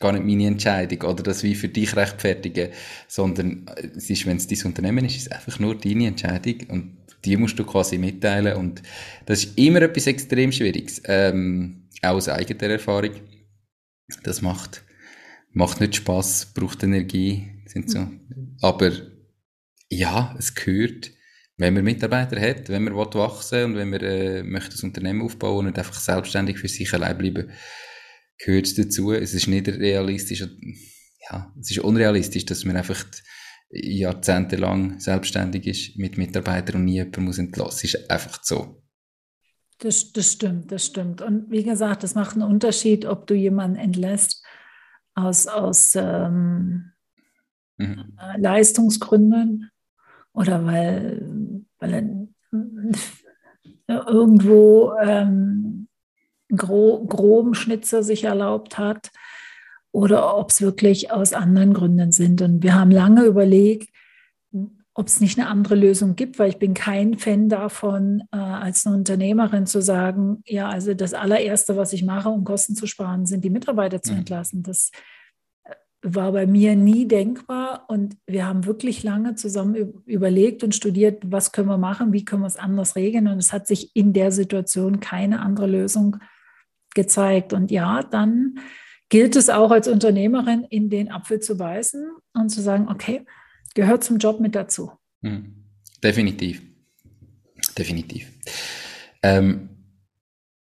ist gar nicht meine Entscheidung oder das wie für dich rechtfertigen, sondern es ist, wenn es dein Unternehmen ist, ist es einfach nur deine Entscheidung und die musst du quasi mitteilen und das ist immer etwas extrem Schwieriges, ähm, auch aus eigener Erfahrung. Das macht macht nicht Spaß, braucht Energie, sind so. Aber ja, es gehört, wenn man Mitarbeiter hat, wenn man wachsen und wenn man äh, möchte das Unternehmen aufbauen und einfach selbstständig für sich allein bleiben, gehört es dazu. Es ist nicht realistisch, ja, es ist unrealistisch, dass man einfach jahrzehntelang selbstständig ist mit Mitarbeitern und nie jemanden muss entlassen. Es ist einfach so. Das, das stimmt, das stimmt. Und wie gesagt, es macht einen Unterschied, ob du jemanden entlässt aus, aus ähm, mhm. Äh, Leistungsgründen oder weil, weil er irgendwo ähm, gro groben Schnitzer sich erlaubt hat oder ob es wirklich aus anderen Gründen sind. Und wir haben lange überlegt, ob es nicht eine andere Lösung gibt, weil ich bin kein Fan davon, äh, als eine Unternehmerin zu sagen, ja, also das allererste, was ich mache, um Kosten zu sparen, sind die Mitarbeiter zu mhm. entlassen. Das äh, war bei mir nie denkbar und wir haben wirklich lange zusammen überlegt und studiert, was können wir machen, wie können wir es anders regeln und es hat sich in der Situation keine andere Lösung gezeigt. Und ja, dann gilt es auch als Unternehmerin, in den Apfel zu beißen und zu sagen, okay, gehört zum Job mit dazu. Mhm. Definitiv. Definitiv. Ähm,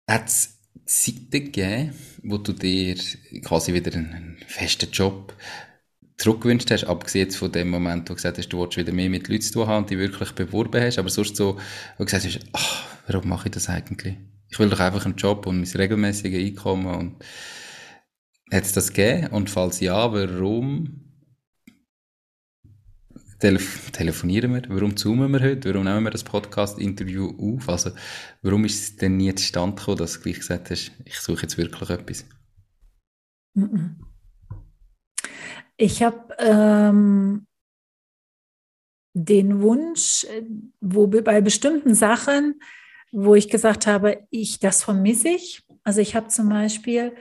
Hat es Zeiten gegeben, wo du dir quasi wieder einen festen Job zurückgewünscht hast, abgesehen jetzt von dem Moment, wo du gesagt hast, du willst wieder mehr mit Leuten zu tun haben und die wirklich beworben hast, aber sonst so, wo du gesagt hast, ach, warum mache ich das eigentlich? Ich will doch einfach einen Job und mein regelmäßiges Einkommen und hat es das gegeben? Und falls ja, warum Telef telefonieren wir? Warum zoomen wir heute? Warum nehmen wir das Podcast-Interview auf? Also, warum ist es denn nie zustande gekommen, dass du gleich gesagt hast, ich suche jetzt wirklich etwas? Ich habe ähm, den Wunsch, wo bei bestimmten Sachen, wo ich gesagt habe, ich, das vermisse ich. Also ich habe zum Beispiel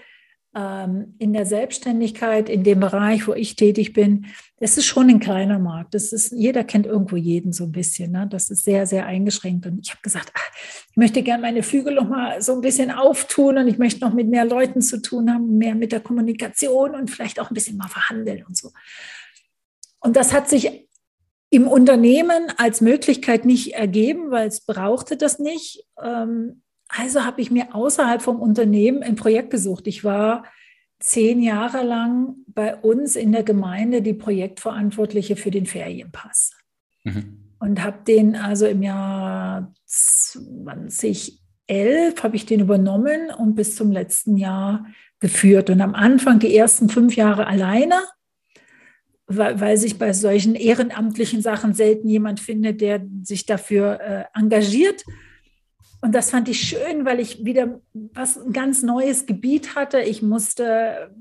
ähm, in der Selbstständigkeit, in dem Bereich, wo ich tätig bin, das ist schon ein kleiner Markt. Das ist, jeder kennt irgendwo jeden so ein bisschen. Ne? Das ist sehr, sehr eingeschränkt. Und ich habe gesagt, ach, ich möchte gerne meine Flügel noch mal so ein bisschen auftun und ich möchte noch mit mehr Leuten zu tun haben, mehr mit der Kommunikation und vielleicht auch ein bisschen mal verhandeln und so. Und das hat sich im Unternehmen als Möglichkeit nicht ergeben, weil es brauchte das nicht. Ähm, also habe ich mir außerhalb vom Unternehmen ein Projekt gesucht. Ich war zehn Jahre lang bei uns in der Gemeinde die Projektverantwortliche für den Ferienpass. Mhm. Und habe den also im Jahr 2011 habe ich den übernommen und bis zum letzten Jahr geführt. Und am Anfang die ersten fünf Jahre alleine, weil, weil sich bei solchen ehrenamtlichen Sachen selten jemand findet, der sich dafür äh, engagiert. Und das fand ich schön, weil ich wieder was ein ganz neues Gebiet hatte. Ich musste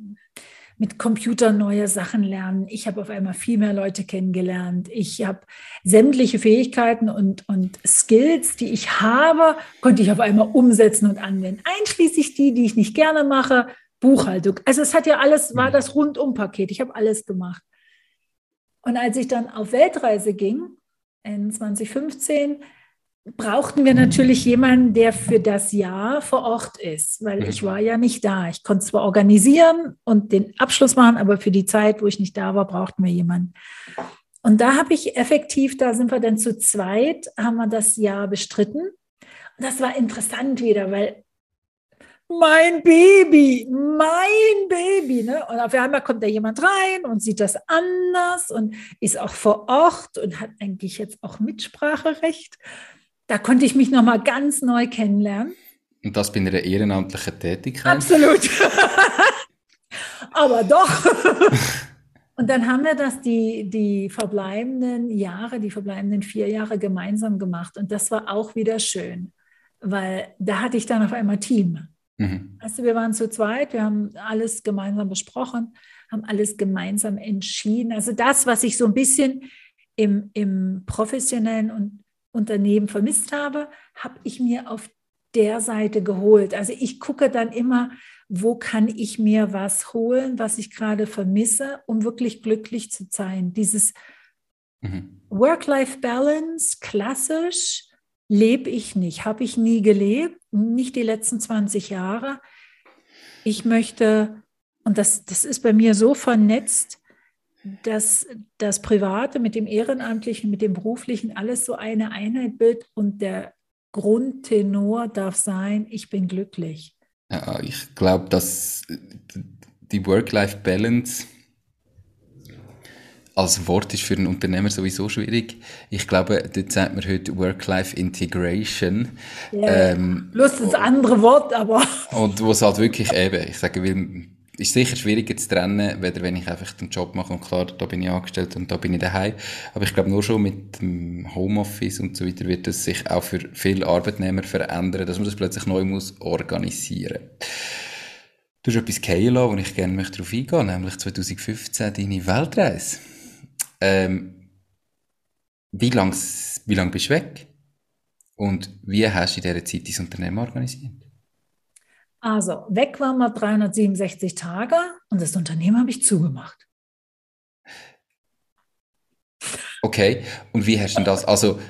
mit Computer neue Sachen lernen. Ich habe auf einmal viel mehr Leute kennengelernt. Ich habe sämtliche Fähigkeiten und, und Skills, die ich habe, konnte ich auf einmal umsetzen und anwenden. Einschließlich die, die ich nicht gerne mache, Buchhaltung. Also es hat ja alles, war das Rundumpaket. Ich habe alles gemacht. Und als ich dann auf Weltreise ging, in 2015, brauchten wir natürlich jemanden, der für das Jahr vor Ort ist, weil ich war ja nicht da. Ich konnte zwar organisieren und den Abschluss machen, aber für die Zeit, wo ich nicht da war, brauchten wir jemanden. Und da habe ich effektiv, da sind wir dann zu zweit, haben wir das Jahr bestritten. Und das war interessant wieder, weil mein Baby, mein Baby. Ne? Und auf einmal kommt da jemand rein und sieht das anders und ist auch vor Ort und hat eigentlich jetzt auch Mitspracherecht da konnte ich mich nochmal ganz neu kennenlernen. Und das bei einer ehrenamtlichen Tätigkeit? Absolut. Aber doch. Und dann haben wir das die, die verbleibenden Jahre, die verbleibenden vier Jahre gemeinsam gemacht. Und das war auch wieder schön, weil da hatte ich dann auf einmal Team. Mhm. Also wir waren zu zweit, wir haben alles gemeinsam besprochen, haben alles gemeinsam entschieden. Also das, was ich so ein bisschen im, im professionellen und Unternehmen vermisst habe, habe ich mir auf der Seite geholt. Also ich gucke dann immer, wo kann ich mir was holen, was ich gerade vermisse, um wirklich glücklich zu sein. Dieses mhm. Work-Life-Balance, klassisch, lebe ich nicht, habe ich nie gelebt, nicht die letzten 20 Jahre. Ich möchte, und das, das ist bei mir so vernetzt, dass das Private mit dem Ehrenamtlichen, mit dem Beruflichen alles so eine Einheit bildet und der Grundtenor darf sein, ich bin glücklich. Ja, ich glaube, dass die Work-Life-Balance als Wort ist für einen Unternehmer sowieso schwierig. Ich glaube, dort sagt man heute Work-Life-Integration. Ja, ähm, Lust das andere Wort, aber. Und wo es halt wirklich eben, ich sage, weil ist sicher schwieriger zu trennen, weder wenn ich einfach den Job mache und klar, da bin ich angestellt und da bin ich daheim. Aber ich glaube, nur schon mit dem Homeoffice und so weiter wird es sich auch für viele Arbeitnehmer verändern, dass man das plötzlich neu muss organisieren. Du hast etwas gehen lassen, wo ich gerne möchte darauf eingehen, nämlich 2015 deine Weltreise. Ähm, wie lange wie lang bist du weg? Und wie hast du in dieser Zeit dein Unternehmen organisiert? Also, weg waren wir 367 Tage und das Unternehmen habe ich zugemacht. Okay, und wie hast du das? Also,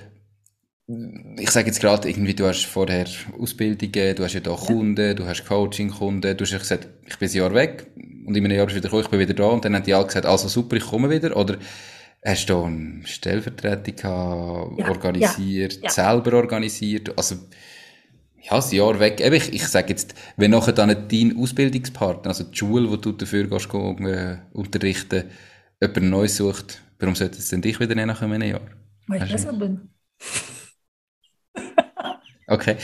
ich sage jetzt gerade irgendwie, du hast vorher Ausbildungen, du hast ja da Kunden, du hast Coaching-Kunden, du hast ja gesagt, ich bin ein Jahr weg und in einem Jahr bist du wieder gekommen, ich bin wieder da und dann haben die alle gesagt, also super, ich komme wieder, oder hast du eine Stellvertretung ja, organisiert, ja, selber organisiert, also ja, ein Jahr weg. Eben, ich, ich sage jetzt, wenn nachher dann dein Ausbildungspartner, also die Schule, wo du dafür gehst, gehen, äh, unterrichten, jemand Neues sucht, warum sollte es denn dich wieder nehmen nach einem Jahr? Weil ich besser bin. Okay.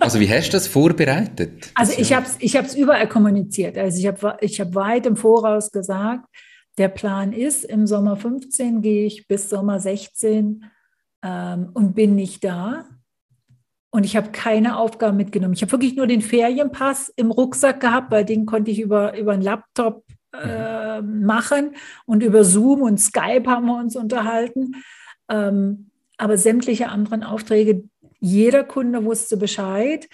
Also wie hast du das vorbereitet? Also ich habe es ich hab's überall kommuniziert. Also ich habe ich hab weit im Voraus gesagt, der Plan ist, im Sommer 15 gehe ich bis Sommer 16 ähm, und bin nicht da. Und ich habe keine Aufgaben mitgenommen. Ich habe wirklich nur den Ferienpass im Rucksack gehabt, weil den konnte ich über, über einen Laptop äh, machen. Und über Zoom und Skype haben wir uns unterhalten. Ähm, aber sämtliche anderen Aufträge, jeder Kunde wusste Bescheid.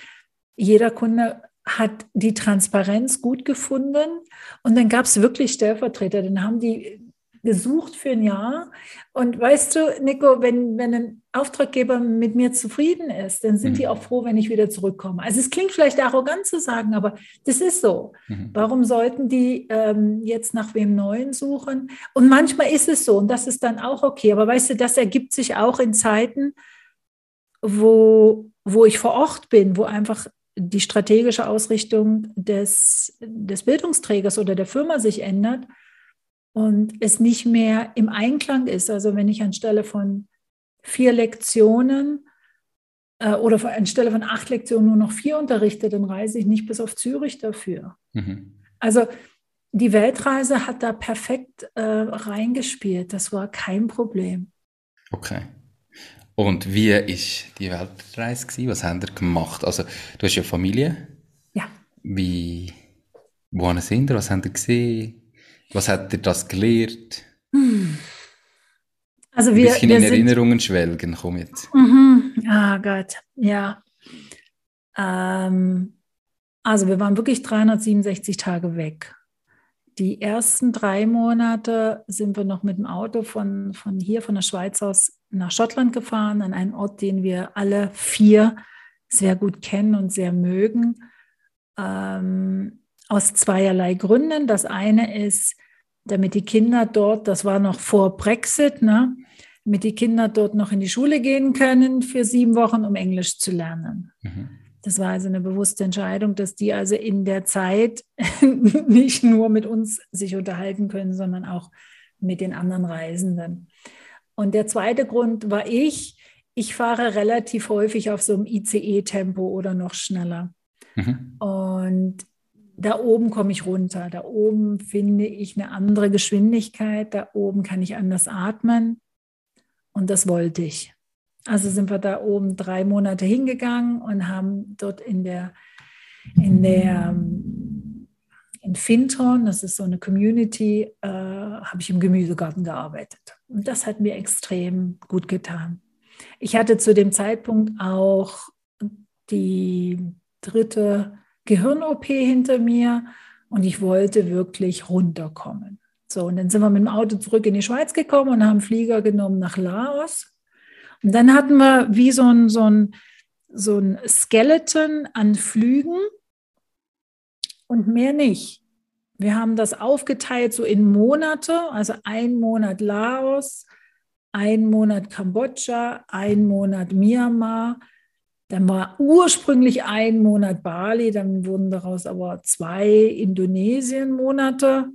Jeder Kunde hat die Transparenz gut gefunden. Und dann gab es wirklich Stellvertreter. Dann haben die gesucht für ein Jahr. Und weißt du, Nico, wenn, wenn ein Auftraggeber mit mir zufrieden ist, dann sind mhm. die auch froh, wenn ich wieder zurückkomme. Also es klingt vielleicht arrogant zu sagen, aber das ist so. Mhm. Warum sollten die ähm, jetzt nach wem Neuen suchen? Und manchmal ist es so und das ist dann auch okay. Aber weißt du, das ergibt sich auch in Zeiten, wo, wo ich vor Ort bin, wo einfach die strategische Ausrichtung des, des Bildungsträgers oder der Firma sich ändert und es nicht mehr im Einklang ist. Also wenn ich anstelle von vier Lektionen äh, oder anstelle von acht Lektionen nur noch vier unterrichte, dann reise ich nicht bis auf Zürich dafür. Mhm. Also die Weltreise hat da perfekt äh, reingespielt. Das war kein Problem. Okay. Und wie ist die Weltreise gewesen? Was haben ihr gemacht? Also du hast ja Familie. Ja. Wie, wo sind ihr? Was habt ihr gesehen? Was hat dir das gelehrt? Hm. Also wir, Ein bisschen wir in Erinnerungen schwelgen, komm jetzt. Mhm. Ah Gott, ja. Ähm, also wir waren wirklich 367 Tage weg. Die ersten drei Monate sind wir noch mit dem Auto von, von hier, von der Schweiz aus nach Schottland gefahren, an einen Ort, den wir alle vier sehr gut kennen und sehr mögen. Ähm, aus zweierlei Gründen. Das eine ist, damit die Kinder dort, das war noch vor Brexit, ne, damit die Kinder dort noch in die Schule gehen können für sieben Wochen, um Englisch zu lernen. Mhm. Das war also eine bewusste Entscheidung, dass die also in der Zeit nicht nur mit uns sich unterhalten können, sondern auch mit den anderen Reisenden. Und der zweite Grund war ich, ich fahre relativ häufig auf so einem ICE-Tempo oder noch schneller. Mhm. Und da oben komme ich runter. Da oben finde ich eine andere Geschwindigkeit. Da oben kann ich anders atmen. Und das wollte ich. Also sind wir da oben drei Monate hingegangen und haben dort in der, in der, in Finton, das ist so eine Community, äh, habe ich im Gemüsegarten gearbeitet. Und das hat mir extrem gut getan. Ich hatte zu dem Zeitpunkt auch die dritte Gehirn-OP hinter mir und ich wollte wirklich runterkommen. So, und dann sind wir mit dem Auto zurück in die Schweiz gekommen und haben Flieger genommen nach Laos. Und dann hatten wir wie so ein, so ein, so ein Skeleton an Flügen und mehr nicht. Wir haben das aufgeteilt so in Monate, also ein Monat Laos, ein Monat Kambodscha, ein Monat Myanmar, dann war ursprünglich ein Monat Bali, dann wurden daraus aber zwei Indonesien-Monate.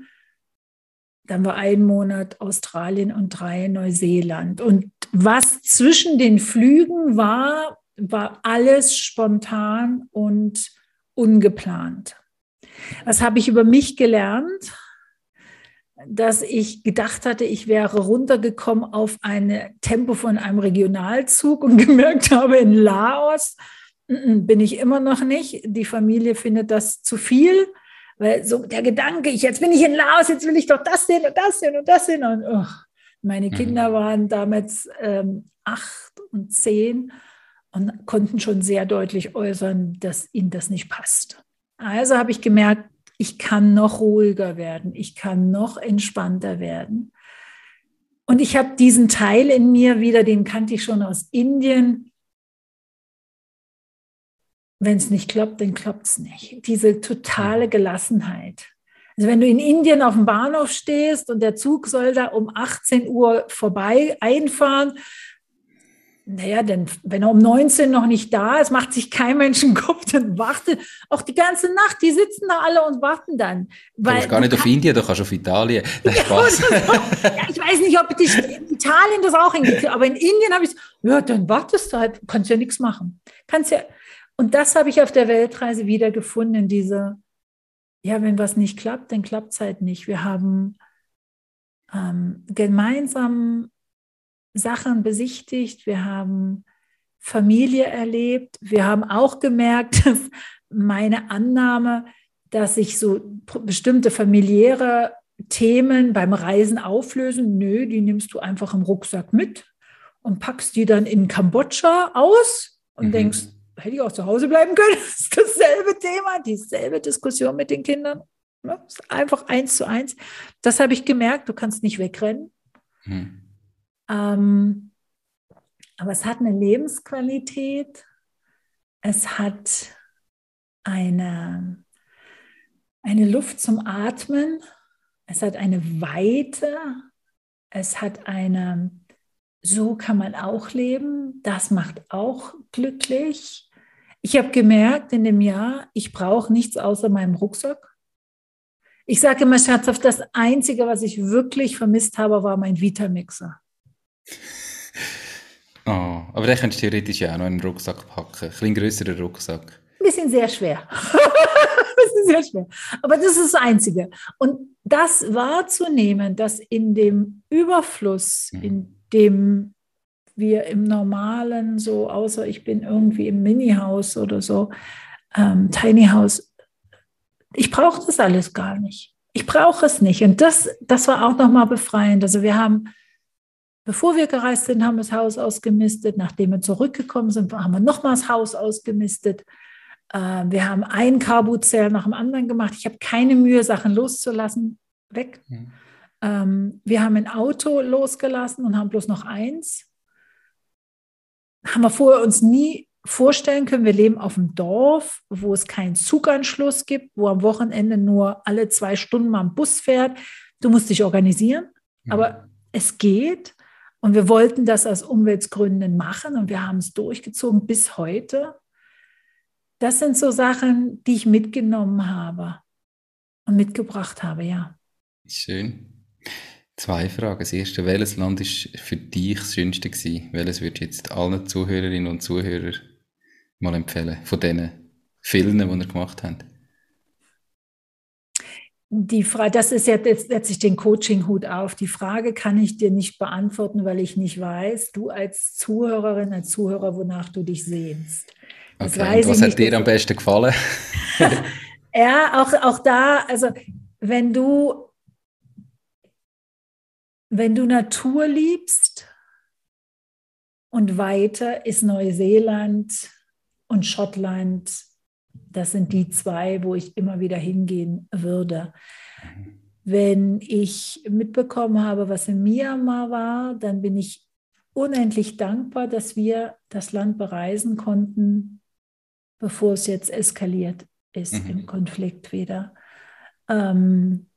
Dann war ein Monat Australien und drei Neuseeland. Und was zwischen den Flügen war, war alles spontan und ungeplant. Was habe ich über mich gelernt? dass ich gedacht hatte, ich wäre runtergekommen auf ein Tempo von einem Regionalzug und gemerkt habe, in Laos bin ich immer noch nicht. Die Familie findet das zu viel, weil so der Gedanke, ich, jetzt bin ich in Laos, jetzt will ich doch das sehen und das sehen und das sehen. Und oh, meine mhm. Kinder waren damals ähm, acht und zehn und konnten schon sehr deutlich äußern, dass ihnen das nicht passt. Also habe ich gemerkt, ich kann noch ruhiger werden, ich kann noch entspannter werden. Und ich habe diesen Teil in mir wieder, den kannte ich schon aus Indien. Wenn es nicht klappt, dann klappt es nicht. Diese totale Gelassenheit. Also wenn du in Indien auf dem Bahnhof stehst und der Zug soll da um 18 Uhr vorbei einfahren naja, denn wenn er um 19 noch nicht da ist, macht sich kein Mensch einen Kopf, dann wartet auch die ganze Nacht, die sitzen da alle und warten dann. Du kannst gar nicht auf Indien, du kannst auf Italien. Ja, Spaß. ja, ich weiß nicht, ob die, in Italien das auch hingekriegt aber in Indien habe ich ja, dann wartest du halt, kannst ja nichts machen. Kannst ja, und das habe ich auf der Weltreise wieder gefunden, diese, ja, wenn was nicht klappt, dann klappt es halt nicht. Wir haben ähm, gemeinsam Sachen besichtigt, wir haben Familie erlebt, wir haben auch gemerkt, dass meine Annahme, dass sich so bestimmte familiäre Themen beim Reisen auflösen, nö, die nimmst du einfach im Rucksack mit und packst die dann in Kambodscha aus und mhm. denkst, hätte ich auch zu Hause bleiben können. Das ist dasselbe Thema, dieselbe Diskussion mit den Kindern. Ja, einfach eins zu eins. Das habe ich gemerkt, du kannst nicht wegrennen. Mhm. Ähm, aber es hat eine Lebensqualität, es hat eine, eine Luft zum Atmen, es hat eine Weite, es hat eine, so kann man auch leben, das macht auch glücklich. Ich habe gemerkt in dem Jahr, ich brauche nichts außer meinem Rucksack. Ich sage immer scherzhaft, das Einzige, was ich wirklich vermisst habe, war mein Vitamixer. Oh, aber den könntest du theoretisch ja auch noch in den Rucksack packen. Ein bisschen größerer Rucksack. Ein bisschen sehr schwer. ein bisschen sehr schwer. Aber das ist das Einzige. Und das wahrzunehmen, dass in dem Überfluss, mhm. in dem wir im Normalen so, außer ich bin irgendwie im Mini-Haus oder so, ähm, Tiny House, ich brauche das alles gar nicht. Ich brauche es nicht. Und das, das war auch nochmal befreiend. Also wir haben Bevor wir gereist sind, haben wir das Haus ausgemistet. Nachdem wir zurückgekommen sind, haben wir nochmals das Haus ausgemistet. Ähm, wir haben ein Carbuzell nach dem anderen gemacht. Ich habe keine Mühe, Sachen loszulassen. Weg. Mhm. Ähm, wir haben ein Auto losgelassen und haben bloß noch eins. Haben wir vorher uns nie vorstellen können, wir leben auf dem Dorf, wo es keinen Zuganschluss gibt, wo am Wochenende nur alle zwei Stunden mal ein Bus fährt. Du musst dich organisieren, mhm. aber es geht. Und wir wollten das aus Umweltgründen machen und wir haben es durchgezogen bis heute. Das sind so Sachen, die ich mitgenommen habe und mitgebracht habe, ja. Schön. Zwei Fragen. Das erste, welches Land ist für dich das schönste gewesen? Welches würdest du jetzt allen Zuhörerinnen und Zuhörern mal empfehlen, von diesen vielen, die ihr gemacht habt? Die Frage, das ist jetzt, jetzt setze ich den Coaching-Hut auf. Die Frage kann ich dir nicht beantworten, weil ich nicht weiß, du als Zuhörerin, als Zuhörer, wonach du dich sehnst. Das okay, was hat dir am besten gefallen? ja, auch, auch da, also wenn du, wenn du Natur liebst und weiter ist Neuseeland und Schottland das sind die zwei, wo ich immer wieder hingehen würde. Wenn ich mitbekommen habe, was in Myanmar war, dann bin ich unendlich dankbar, dass wir das Land bereisen konnten, bevor es jetzt eskaliert ist mhm. im Konflikt wieder. Ähm,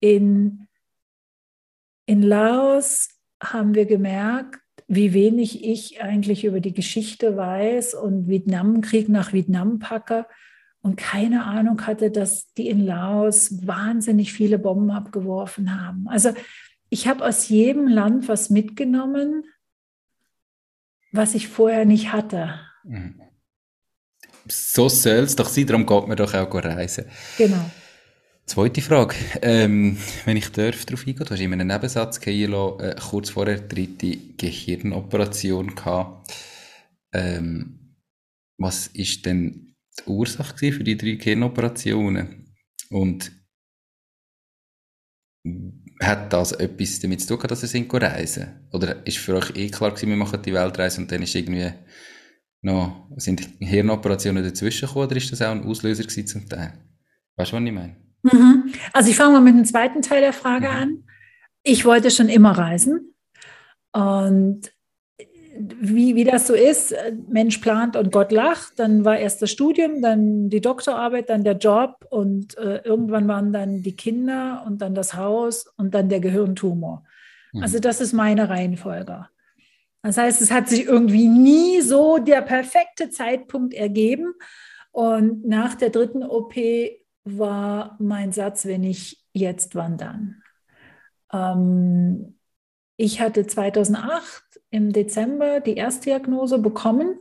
in, in Laos haben wir gemerkt, wie wenig ich eigentlich über die Geschichte weiß und Vietnamkrieg nach Vietnam packe und keine Ahnung hatte, dass die in Laos wahnsinnig viele Bomben abgeworfen haben. Also ich habe aus jedem Land was mitgenommen, was ich vorher nicht hatte. Mhm. So soll es doch sein, darum geht man doch auch reisen. Genau. Zweite Frage, ähm, wenn ich darf darauf eingehen, du hast in einem Nebensatz Kilo, äh, kurz vorher dritte Gehirnoperation gehabt. Ähm, was ist denn die Ursache für die drei Gehirnoperationen? Und hat das etwas damit zu tun, dass ihr sind reisen? Oder ist für euch eh klar gewesen, wir machen die Weltreise und dann ist irgendwie noch, sind Hirnoperationen dazwischen gekommen oder ist das auch ein Auslöser gewesen zum Teil? Weißt du, was ich meine? Mhm. Also ich fange mal mit dem zweiten Teil der Frage mhm. an. Ich wollte schon immer reisen. Und wie, wie das so ist, Mensch plant und Gott lacht, dann war erst das Studium, dann die Doktorarbeit, dann der Job und äh, irgendwann waren dann die Kinder und dann das Haus und dann der Gehirntumor. Mhm. Also das ist meine Reihenfolge. Das heißt, es hat sich irgendwie nie so der perfekte Zeitpunkt ergeben. Und nach der dritten OP war mein Satz, wenn ich jetzt, wann dann? Ähm, ich hatte 2008 im Dezember die Erstdiagnose bekommen.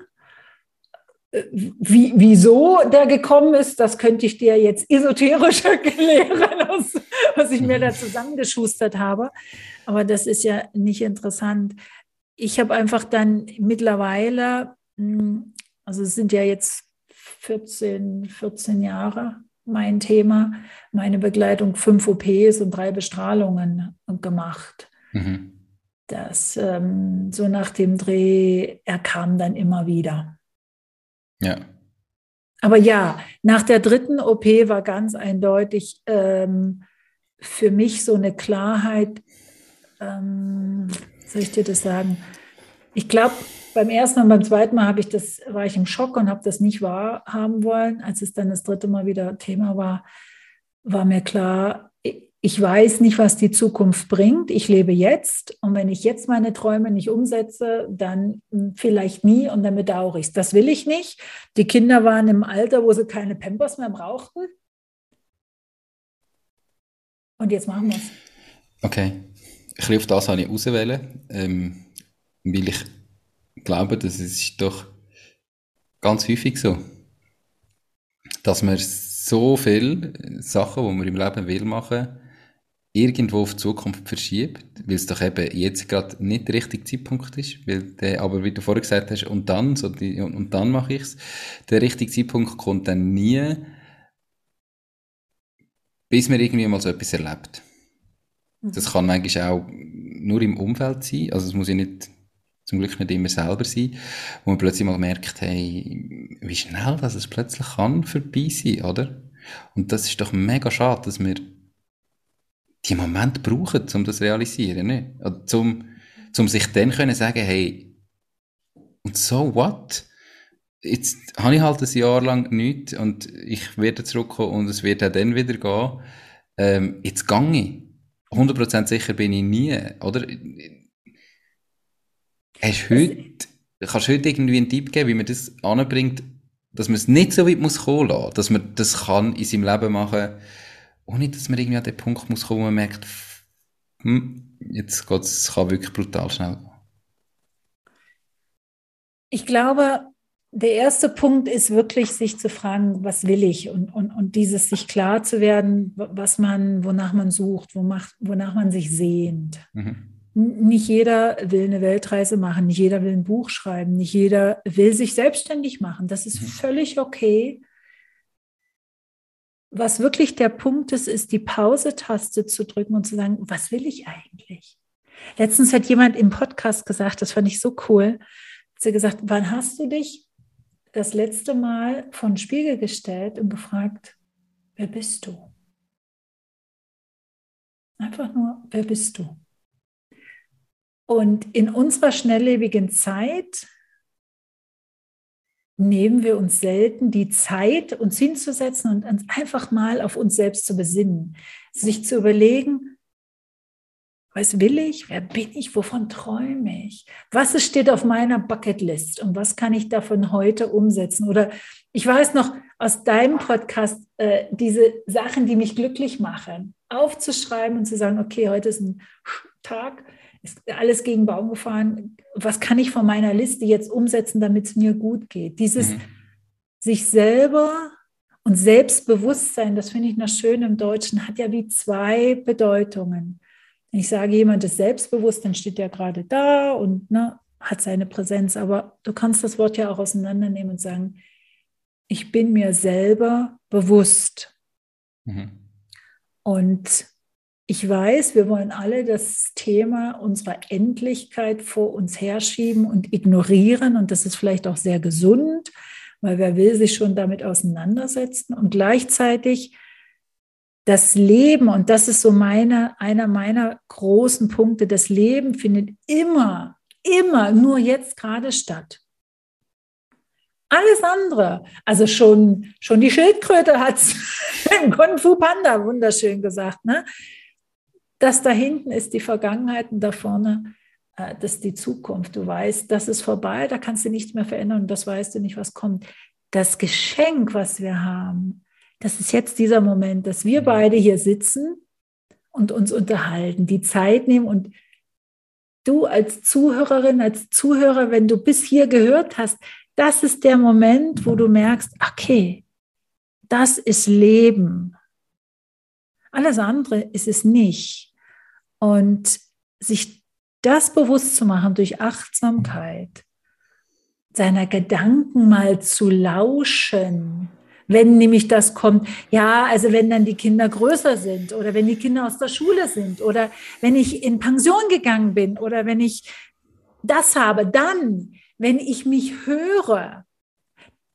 Äh, wie, wieso der gekommen ist, das könnte ich dir jetzt esoterisch erklären, was ich mir da zusammengeschustert habe. Aber das ist ja nicht interessant ich habe einfach dann mittlerweile, hm, also es sind ja jetzt 14, 14 Jahre mein Thema, meine Begleitung fünf OPs und drei Bestrahlungen gemacht. Mhm. Das ähm, so nach dem Dreh, er kam dann immer wieder. Ja. Aber ja, nach der dritten OP war ganz eindeutig ähm, für mich so eine Klarheit, ähm, soll ich dir das sagen? Ich glaube, beim ersten und beim zweiten Mal habe ich das, war ich im Schock und habe das nicht wahrhaben wollen. Als es dann das dritte Mal wieder Thema war, war mir klar, ich weiß nicht, was die Zukunft bringt. Ich lebe jetzt und wenn ich jetzt meine Träume nicht umsetze, dann vielleicht nie und dann bedauere ich es. Das will ich nicht. Die Kinder waren im Alter, wo sie keine Pampers mehr brauchten. Und jetzt machen wir es. Okay bisschen auf das habe ich auswählen, ähm, weil ich glaube, das ist doch ganz häufig so, dass man so viele Sachen, die man im Leben will machen, irgendwo auf die Zukunft verschiebt, weil es doch eben jetzt gerade nicht der richtige Zeitpunkt ist, weil der, aber wie du vorher gesagt hast, und dann, so die, und, und dann mache ich es, der richtige Zeitpunkt kommt dann nie, bis man irgendwie mal so etwas erlebt. Das mhm. kann manchmal auch nur im Umfeld sein. Also es muss ja nicht, zum Glück nicht immer selber sein, wo man plötzlich mal merkt, hey, wie schnell das es plötzlich kann vorbei sein, oder? Und das ist doch mega schade, dass wir die Momente brauchen, um das zu realisieren, ne? Zum, zum sich dann können sagen, hey, und so what? Jetzt habe ich halt ein Jahr lang nichts und ich werde zurückkommen und es wird auch dann wieder gehen. Ähm, jetzt gange ich. 100% sicher bin ich nie, oder? Hast heute, kannst du heute irgendwie einen Tipp geben, wie man das anbringt, dass man es nicht so weit muss kommen lassen, dass man das kann in seinem Leben machen, ohne dass man irgendwie an den Punkt muss kommen, wo man merkt, hm, jetzt geht es, kann wirklich brutal schnell gehen. Ich glaube, der erste Punkt ist wirklich, sich zu fragen, was will ich? Und, und, und dieses sich klar zu werden, was man, wonach man sucht, wonach, wonach man sich sehnt. Mhm. Nicht jeder will eine Weltreise machen, nicht jeder will ein Buch schreiben, nicht jeder will sich selbstständig machen. Das ist mhm. völlig okay. Was wirklich der Punkt ist, ist die Pause-Taste zu drücken und zu sagen, was will ich eigentlich? Letztens hat jemand im Podcast gesagt, das fand ich so cool, hat sie gesagt, wann hast du dich das letzte Mal vor den Spiegel gestellt und gefragt, wer bist du? Einfach nur, wer bist du? Und in unserer schnelllebigen Zeit nehmen wir uns selten die Zeit, uns hinzusetzen und uns einfach mal auf uns selbst zu besinnen, sich zu überlegen, was will ich? Wer bin ich? Wovon träume ich? Was steht auf meiner Bucketlist und was kann ich davon heute umsetzen? Oder ich weiß noch aus deinem Podcast äh, diese Sachen, die mich glücklich machen, aufzuschreiben und zu sagen, okay, heute ist ein Tag, ist alles gegen Baum gefahren. Was kann ich von meiner Liste jetzt umsetzen, damit es mir gut geht? Dieses mhm. sich selber und Selbstbewusstsein, das finde ich noch schön im Deutschen, hat ja wie zwei Bedeutungen. Wenn ich sage, jemand ist selbstbewusst, dann steht er gerade da und ne, hat seine Präsenz. Aber du kannst das Wort ja auch auseinandernehmen und sagen, ich bin mir selber bewusst. Mhm. Und ich weiß, wir wollen alle das Thema unserer Endlichkeit vor uns herschieben und ignorieren. Und das ist vielleicht auch sehr gesund, weil wer will sich schon damit auseinandersetzen. Und gleichzeitig das Leben, und das ist so meine, einer meiner großen Punkte, das Leben findet immer, immer nur jetzt gerade statt. Alles andere, also schon, schon die Schildkröte hat es im Kung Fu Panda wunderschön gesagt, ne? Das da hinten ist die Vergangenheit und da vorne äh, das ist die Zukunft. Du weißt, das ist vorbei, da kannst du nichts mehr verändern und das weißt du nicht, was kommt. Das Geschenk, was wir haben, das ist jetzt dieser Moment, dass wir beide hier sitzen und uns unterhalten, die Zeit nehmen und du als Zuhörerin, als Zuhörer, wenn du bis hier gehört hast, das ist der Moment, wo du merkst, okay, das ist Leben. Alles andere ist es nicht. Und sich das bewusst zu machen durch Achtsamkeit, seiner Gedanken mal zu lauschen, wenn nämlich das kommt, ja, also wenn dann die Kinder größer sind oder wenn die Kinder aus der Schule sind oder wenn ich in Pension gegangen bin oder wenn ich das habe, dann, wenn ich mich höre,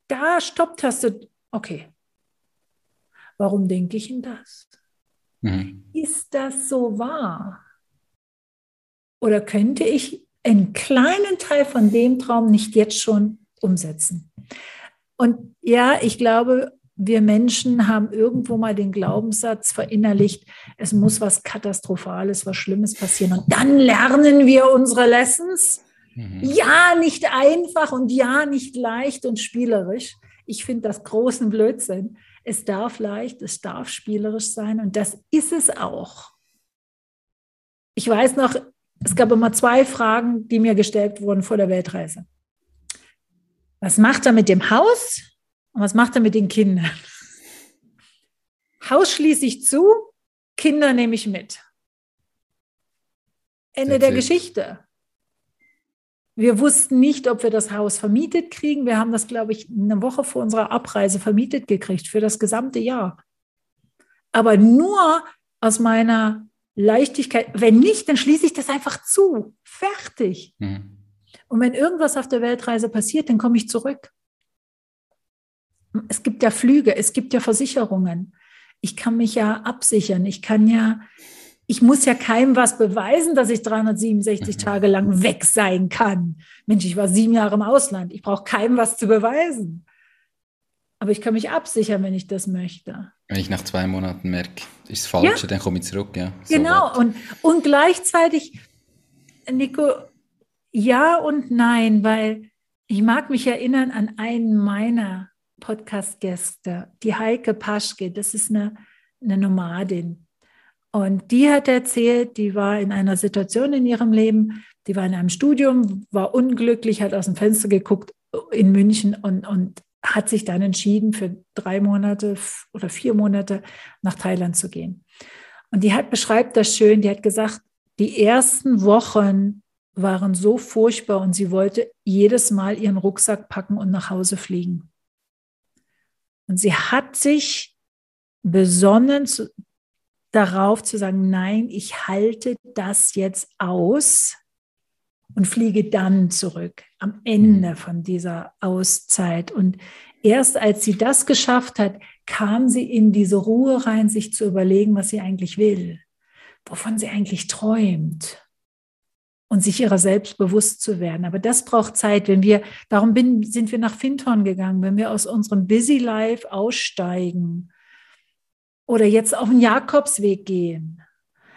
da stoppt du, okay, warum denke ich in das? Mhm. Ist das so wahr? Oder könnte ich einen kleinen Teil von dem Traum nicht jetzt schon umsetzen? Und ja, ich glaube, wir Menschen haben irgendwo mal den Glaubenssatz verinnerlicht, es muss was Katastrophales, was Schlimmes passieren. Und dann lernen wir unsere Lessons. Mhm. Ja, nicht einfach und ja, nicht leicht und spielerisch. Ich finde das großen Blödsinn. Es darf leicht, es darf spielerisch sein und das ist es auch. Ich weiß noch, es gab immer zwei Fragen, die mir gestellt wurden vor der Weltreise. Was macht er mit dem Haus und was macht er mit den Kindern? Haus schließe ich zu, Kinder nehme ich mit. Ende der Geschichte. Wir wussten nicht, ob wir das Haus vermietet kriegen. Wir haben das, glaube ich, eine Woche vor unserer Abreise vermietet gekriegt für das gesamte Jahr. Aber nur aus meiner Leichtigkeit. Wenn nicht, dann schließe ich das einfach zu. Fertig. Mhm. Und wenn irgendwas auf der Weltreise passiert, dann komme ich zurück. Es gibt ja Flüge, es gibt ja Versicherungen. Ich kann mich ja absichern. Ich kann ja, ich muss ja keinem was beweisen, dass ich 367 mhm. Tage lang weg sein kann. Mensch, ich war sieben Jahre im Ausland. Ich brauche keinem was zu beweisen. Aber ich kann mich absichern, wenn ich das möchte. Wenn ich nach zwei Monaten merke, ist es falsch, ja. dann komme ich zurück. Ja, so genau. Und, und gleichzeitig, Nico, ja und nein, weil ich mag mich erinnern an einen meiner Podcast-Gäste, die Heike Paschke. Das ist eine, eine Nomadin. Und die hat erzählt, die war in einer Situation in ihrem Leben, die war in einem Studium, war unglücklich, hat aus dem Fenster geguckt in München und, und hat sich dann entschieden, für drei Monate oder vier Monate nach Thailand zu gehen. Und die hat beschreibt das schön, die hat gesagt, die ersten Wochen waren so furchtbar und sie wollte jedes Mal ihren Rucksack packen und nach Hause fliegen. Und sie hat sich besonnen zu, darauf zu sagen, nein, ich halte das jetzt aus und fliege dann zurück am Ende mhm. von dieser Auszeit. Und erst als sie das geschafft hat, kam sie in diese Ruhe rein, sich zu überlegen, was sie eigentlich will, wovon sie eigentlich träumt und sich ihrer selbst bewusst zu werden. Aber das braucht Zeit, wenn wir, darum bin, sind wir nach Fintorn gegangen, wenn wir aus unserem Busy Life aussteigen oder jetzt auf den Jakobsweg gehen.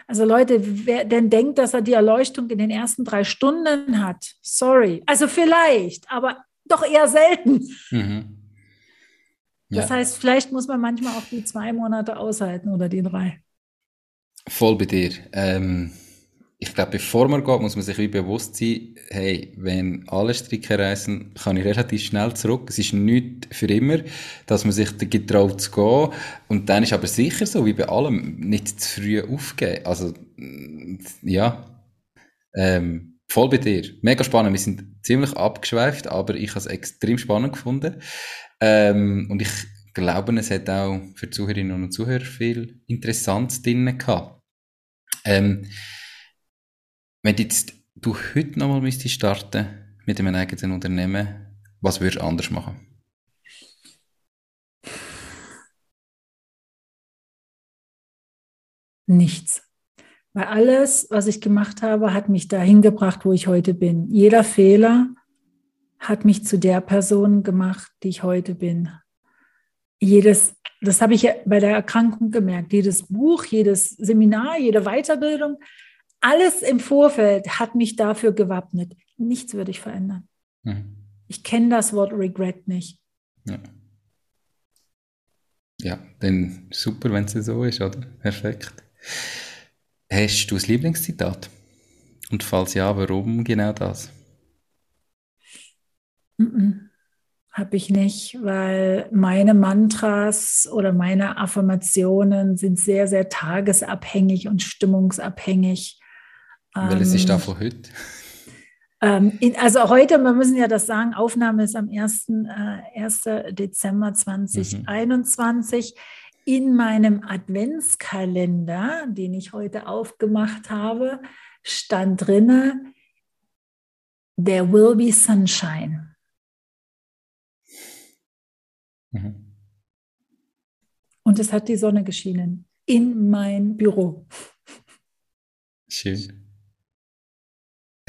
Also Leute, wer denn denkt, dass er die Erleuchtung in den ersten drei Stunden hat, sorry. Also vielleicht, aber doch eher selten. Mhm. Ja. Das heißt, vielleicht muss man manchmal auch die zwei Monate aushalten oder die drei. Voll bei dir. Ähm ich glaube, bevor man geht, muss man sich wie bewusst sein, hey, wenn alle Stricke reisen, kann ich relativ schnell zurück. Es ist nicht für immer, dass man sich getraut zu gehen. Und dann ist aber sicher so, wie bei allem, nicht zu früh aufgeben. Also, ja, ähm, voll bei dir. Mega spannend. Wir sind ziemlich abgeschweift, aber ich habe es extrem spannend gefunden. Ähm, und ich glaube, es hat auch für Zuhörerinnen und Zuhörer viel Interessantes drin gehabt. Ähm, wenn jetzt du heute nochmal müsstest starten mit einem eigenen Unternehmen, was würdest du anders machen? Nichts. Weil alles, was ich gemacht habe, hat mich dahin gebracht, wo ich heute bin. Jeder Fehler hat mich zu der Person gemacht, die ich heute bin. Jedes, das habe ich bei der Erkrankung gemerkt. Jedes Buch, jedes Seminar, jede Weiterbildung alles im Vorfeld hat mich dafür gewappnet. Nichts würde ich verändern. Mhm. Ich kenne das Wort Regret nicht. Ja. ja, dann super, wenn es so ist, oder? Perfekt. Hast du ein Lieblingszitat? Und falls ja, warum genau das? Mm -mm. Habe ich nicht, weil meine Mantras oder meine Affirmationen sind sehr, sehr tagesabhängig und stimmungsabhängig. Welches ähm, ist da von heute? Ähm, in, also heute, wir müssen ja das sagen, Aufnahme ist am 1. Äh, 1. Dezember 2021. Mhm. In meinem Adventskalender, den ich heute aufgemacht habe, stand drinne, There will be sunshine. Mhm. Und es hat die Sonne geschienen in mein Büro. Schön.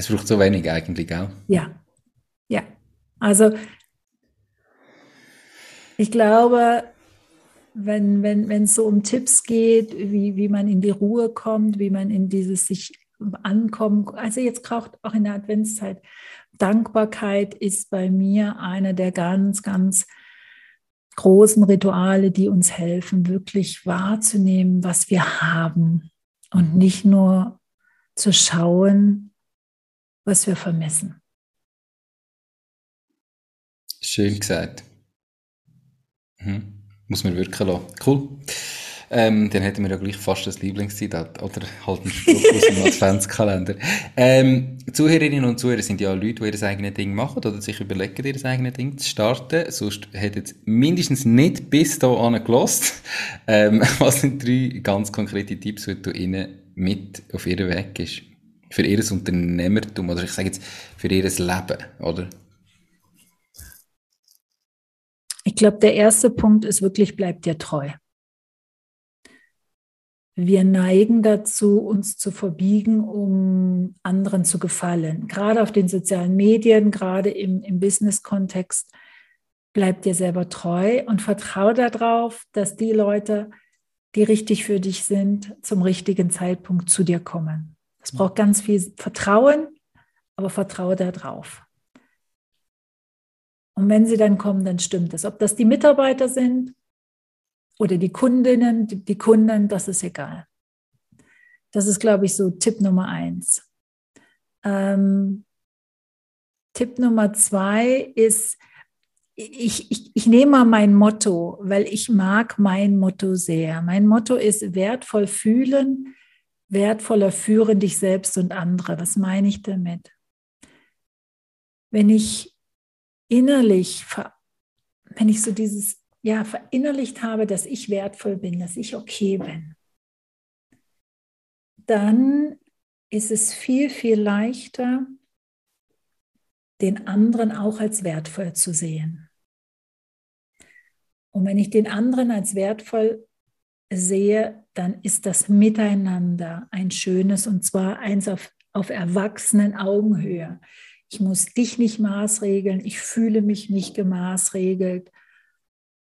Es braucht so wenig eigentlich, auch. Ja, ja. Also ich glaube, wenn, wenn, wenn es so um Tipps geht, wie, wie man in die Ruhe kommt, wie man in dieses sich ankommen, also jetzt auch in der Adventszeit, Dankbarkeit ist bei mir einer der ganz, ganz großen Rituale, die uns helfen, wirklich wahrzunehmen, was wir haben und nicht nur zu schauen, was wir vermissen. Schön gesagt. Mhm. Muss man wirken lassen. Cool. Ähm, dann hätten wir ja gleich fast das Lieblingszitat oder halt ein Spruch aus dem Adventskalender. Ähm, Zuhörerinnen und Zuhörer sind ja Leute, die ihr eigenes Ding machen oder sich überlegen, ihr eigenes Ding zu starten. Sonst hätten sie mindestens nicht bis dahin gelost. Ähm, was sind drei ganz konkrete Tipps, die du ihnen mit auf ihren Weg gibst? Für ihr Unternehmertum oder ich sage jetzt für ihr Leben, oder? Ich glaube, der erste Punkt ist wirklich, bleibt dir treu wir neigen dazu, uns zu verbiegen, um anderen zu gefallen. Gerade auf den sozialen Medien, gerade im, im Business-Kontext, bleib dir selber treu und vertraue darauf, dass die Leute, die richtig für dich sind, zum richtigen Zeitpunkt zu dir kommen. Es braucht ganz viel Vertrauen, aber vertraue darauf. Und wenn sie dann kommen, dann stimmt es. Ob das die Mitarbeiter sind, oder die Kundinnen, die, die Kunden, das ist egal. Das ist, glaube ich, so Tipp Nummer eins. Ähm, Tipp Nummer zwei ist, ich, ich, ich nehme mal mein Motto, weil ich mag mein Motto sehr. Mein Motto ist wertvoll fühlen, wertvoller führen dich selbst und andere. Was meine ich damit? Wenn ich innerlich, wenn ich so dieses ja, verinnerlicht habe, dass ich wertvoll bin, dass ich okay bin, dann ist es viel, viel leichter, den anderen auch als wertvoll zu sehen. Und wenn ich den anderen als wertvoll sehe, dann ist das Miteinander ein schönes und zwar eins auf, auf erwachsenen Augenhöhe. Ich muss dich nicht maßregeln, ich fühle mich nicht gemaßregelt,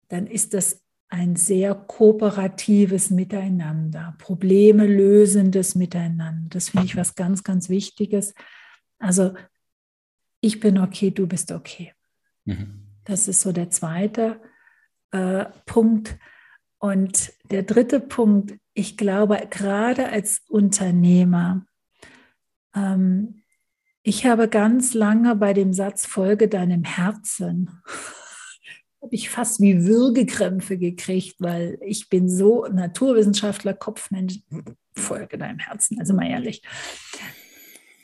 dann ist das ein sehr kooperatives Miteinander, Probleme lösendes Miteinander. Das finde ich was ganz, ganz Wichtiges. Also ich bin okay, du bist okay. Mhm. Das ist so der zweite äh, Punkt. Und der dritte Punkt, ich glaube, gerade als Unternehmer, ähm, ich habe ganz lange bei dem Satz Folge deinem Herzen habe ich fast wie Würgekrämpfe gekriegt, weil ich bin so Naturwissenschaftler, Kopfmensch, folge deinem Herzen, also mal ehrlich.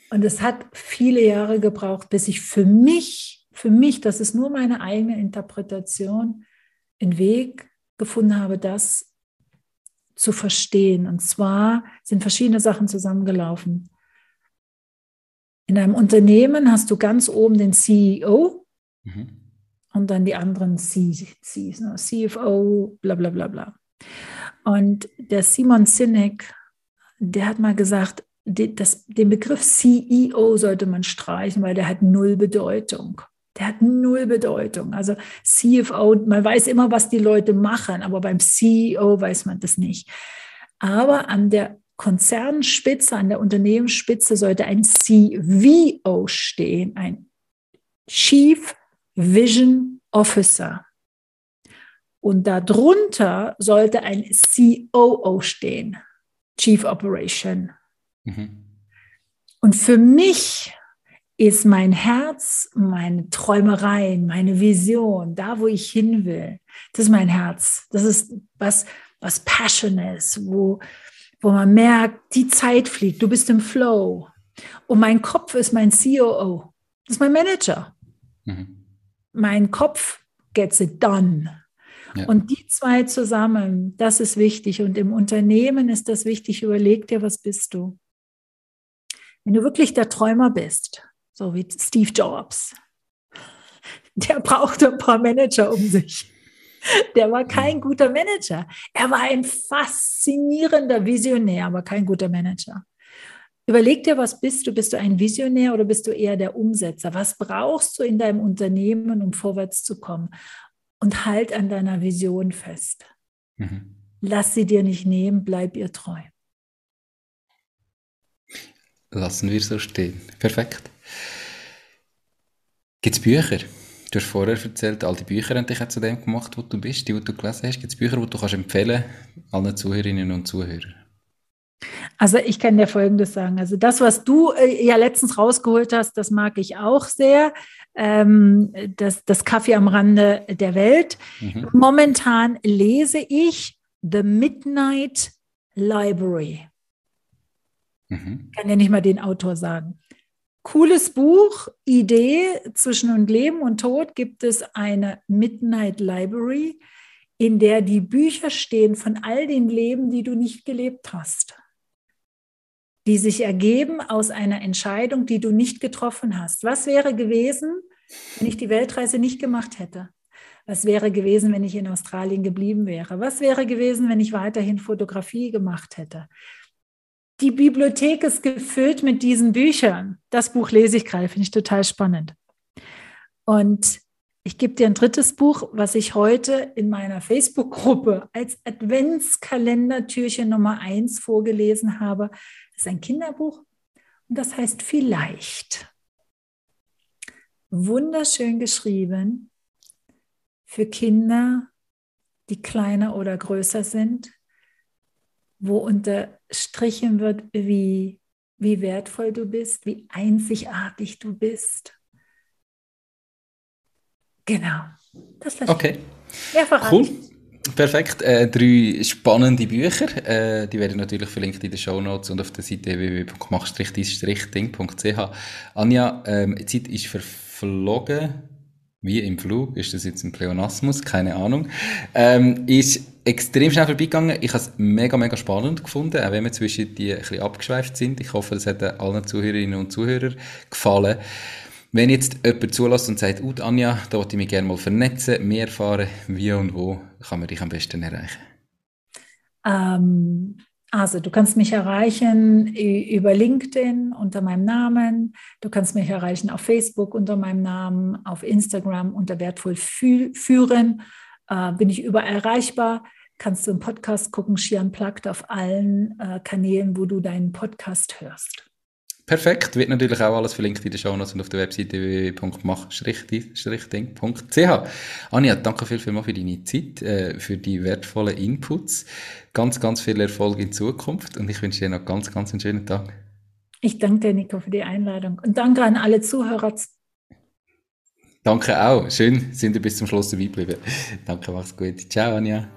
Und es hat viele Jahre gebraucht, bis ich für mich, für mich, das ist nur meine eigene Interpretation, einen Weg gefunden habe, das zu verstehen. Und zwar sind verschiedene Sachen zusammengelaufen. In einem Unternehmen hast du ganz oben den CEO. Mhm und dann die anderen Cs, ne? CFO, bla bla bla bla. Und der Simon Sinek, der hat mal gesagt, das, den Begriff CEO sollte man streichen, weil der hat null Bedeutung. Der hat null Bedeutung. Also CFO, man weiß immer, was die Leute machen, aber beim CEO weiß man das nicht. Aber an der Konzernspitze, an der Unternehmensspitze sollte ein CVO stehen, ein Chief Vision Officer. Und darunter sollte ein COO stehen, Chief Operation. Mhm. Und für mich ist mein Herz, meine Träumereien, meine Vision, da wo ich hin will, das ist mein Herz. Das ist was, was Passion ist, wo, wo man merkt, die Zeit fliegt, du bist im Flow. Und mein Kopf ist mein COO, das ist mein Manager. Mhm. Mein Kopf gets it done. Ja. Und die zwei zusammen, das ist wichtig. Und im Unternehmen ist das wichtig. Überleg dir, was bist du? Wenn du wirklich der Träumer bist, so wie Steve Jobs, der brauchte ein paar Manager um sich. Der war kein guter Manager. Er war ein faszinierender Visionär, aber kein guter Manager. Überleg dir, was bist du? Bist du ein Visionär oder bist du eher der Umsetzer? Was brauchst du in deinem Unternehmen, um vorwärts zu kommen? Und halt an deiner Vision fest. Mhm. Lass sie dir nicht nehmen, bleib ihr treu. Lassen wir so stehen. Perfekt. Gibt es Bücher? Du hast vorher erzählt, all die Bücher haben dich auch zu dem gemacht, wo du bist, die, die du gelesen hast. Gibt es Bücher, die du kannst empfehlen allen Zuhörerinnen und Zuhörern? Also ich kann dir Folgendes sagen. Also das, was du äh, ja letztens rausgeholt hast, das mag ich auch sehr. Ähm, das, das Kaffee am Rande der Welt. Mhm. Momentan lese ich The Midnight Library. Mhm. Kann ja nicht mal den Autor sagen. Cooles Buch, Idee zwischen und Leben und Tod gibt es eine Midnight Library, in der die Bücher stehen von all den Leben, die du nicht gelebt hast, die sich ergeben aus einer Entscheidung, die du nicht getroffen hast. Was wäre gewesen, wenn ich die Weltreise nicht gemacht hätte? Was wäre gewesen, wenn ich in Australien geblieben wäre? Was wäre gewesen, wenn ich weiterhin Fotografie gemacht hätte? Die Bibliothek ist gefüllt mit diesen Büchern. Das Buch lese ich gerade, finde ich total spannend. Und ich gebe dir ein drittes Buch, was ich heute in meiner Facebook-Gruppe als Adventskalendertürchen Nummer eins vorgelesen habe. Das ist ein Kinderbuch und das heißt Vielleicht. Wunderschön geschrieben für Kinder, die kleiner oder größer sind, wo unterstrichen wird, wie, wie wertvoll du bist, wie einzigartig du bist. Genau. Das okay. Mehrfach cool. Perfekt. Äh, drei spannende Bücher. Äh, die werden natürlich verlinkt in den Show Notes und auf der Seite www.mach-ding.ch. Anja, ähm, die Zeit ist verflogen. Wie im Flug, ist das jetzt ein Pleonasmus? Keine Ahnung. Ähm, ist extrem schnell vorbeigegangen. Ich habe es mega, mega spannend gefunden, auch wenn wir zwischen die ein bisschen abgeschweift sind. Ich hoffe, es hat allen Zuhörerinnen und Zuhörern gefallen. Wenn jetzt jemand zulässt und sagt, Ut Anja, da wollte ich mich gerne mal vernetzen, mehr erfahren, wie und wo kann man dich am besten erreichen? Ähm, also du kannst mich erreichen über LinkedIn unter meinem Namen, du kannst mich erreichen auf Facebook unter meinem Namen, auf Instagram unter wertvoll führen, äh, bin ich überall erreichbar. Kannst du im Podcast gucken, Shian Plugged auf allen äh, Kanälen, wo du deinen Podcast hörst. Perfekt, wird natürlich auch alles verlinkt in den Show Notes und auf der Webseite www.mach-ding.ch. Anja, danke viel, viel mal für deine Zeit, äh, für die wertvollen Inputs. Ganz, ganz viel Erfolg in Zukunft und ich wünsche dir noch ganz, ganz einen schönen Tag. Ich danke dir, Nico, für die Einladung und danke an alle Zuhörer. Danke auch. Schön, sind ihr bis zum Schluss dabei geblieben. Danke, mach's gut. Ciao, Anja.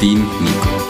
dein Nico.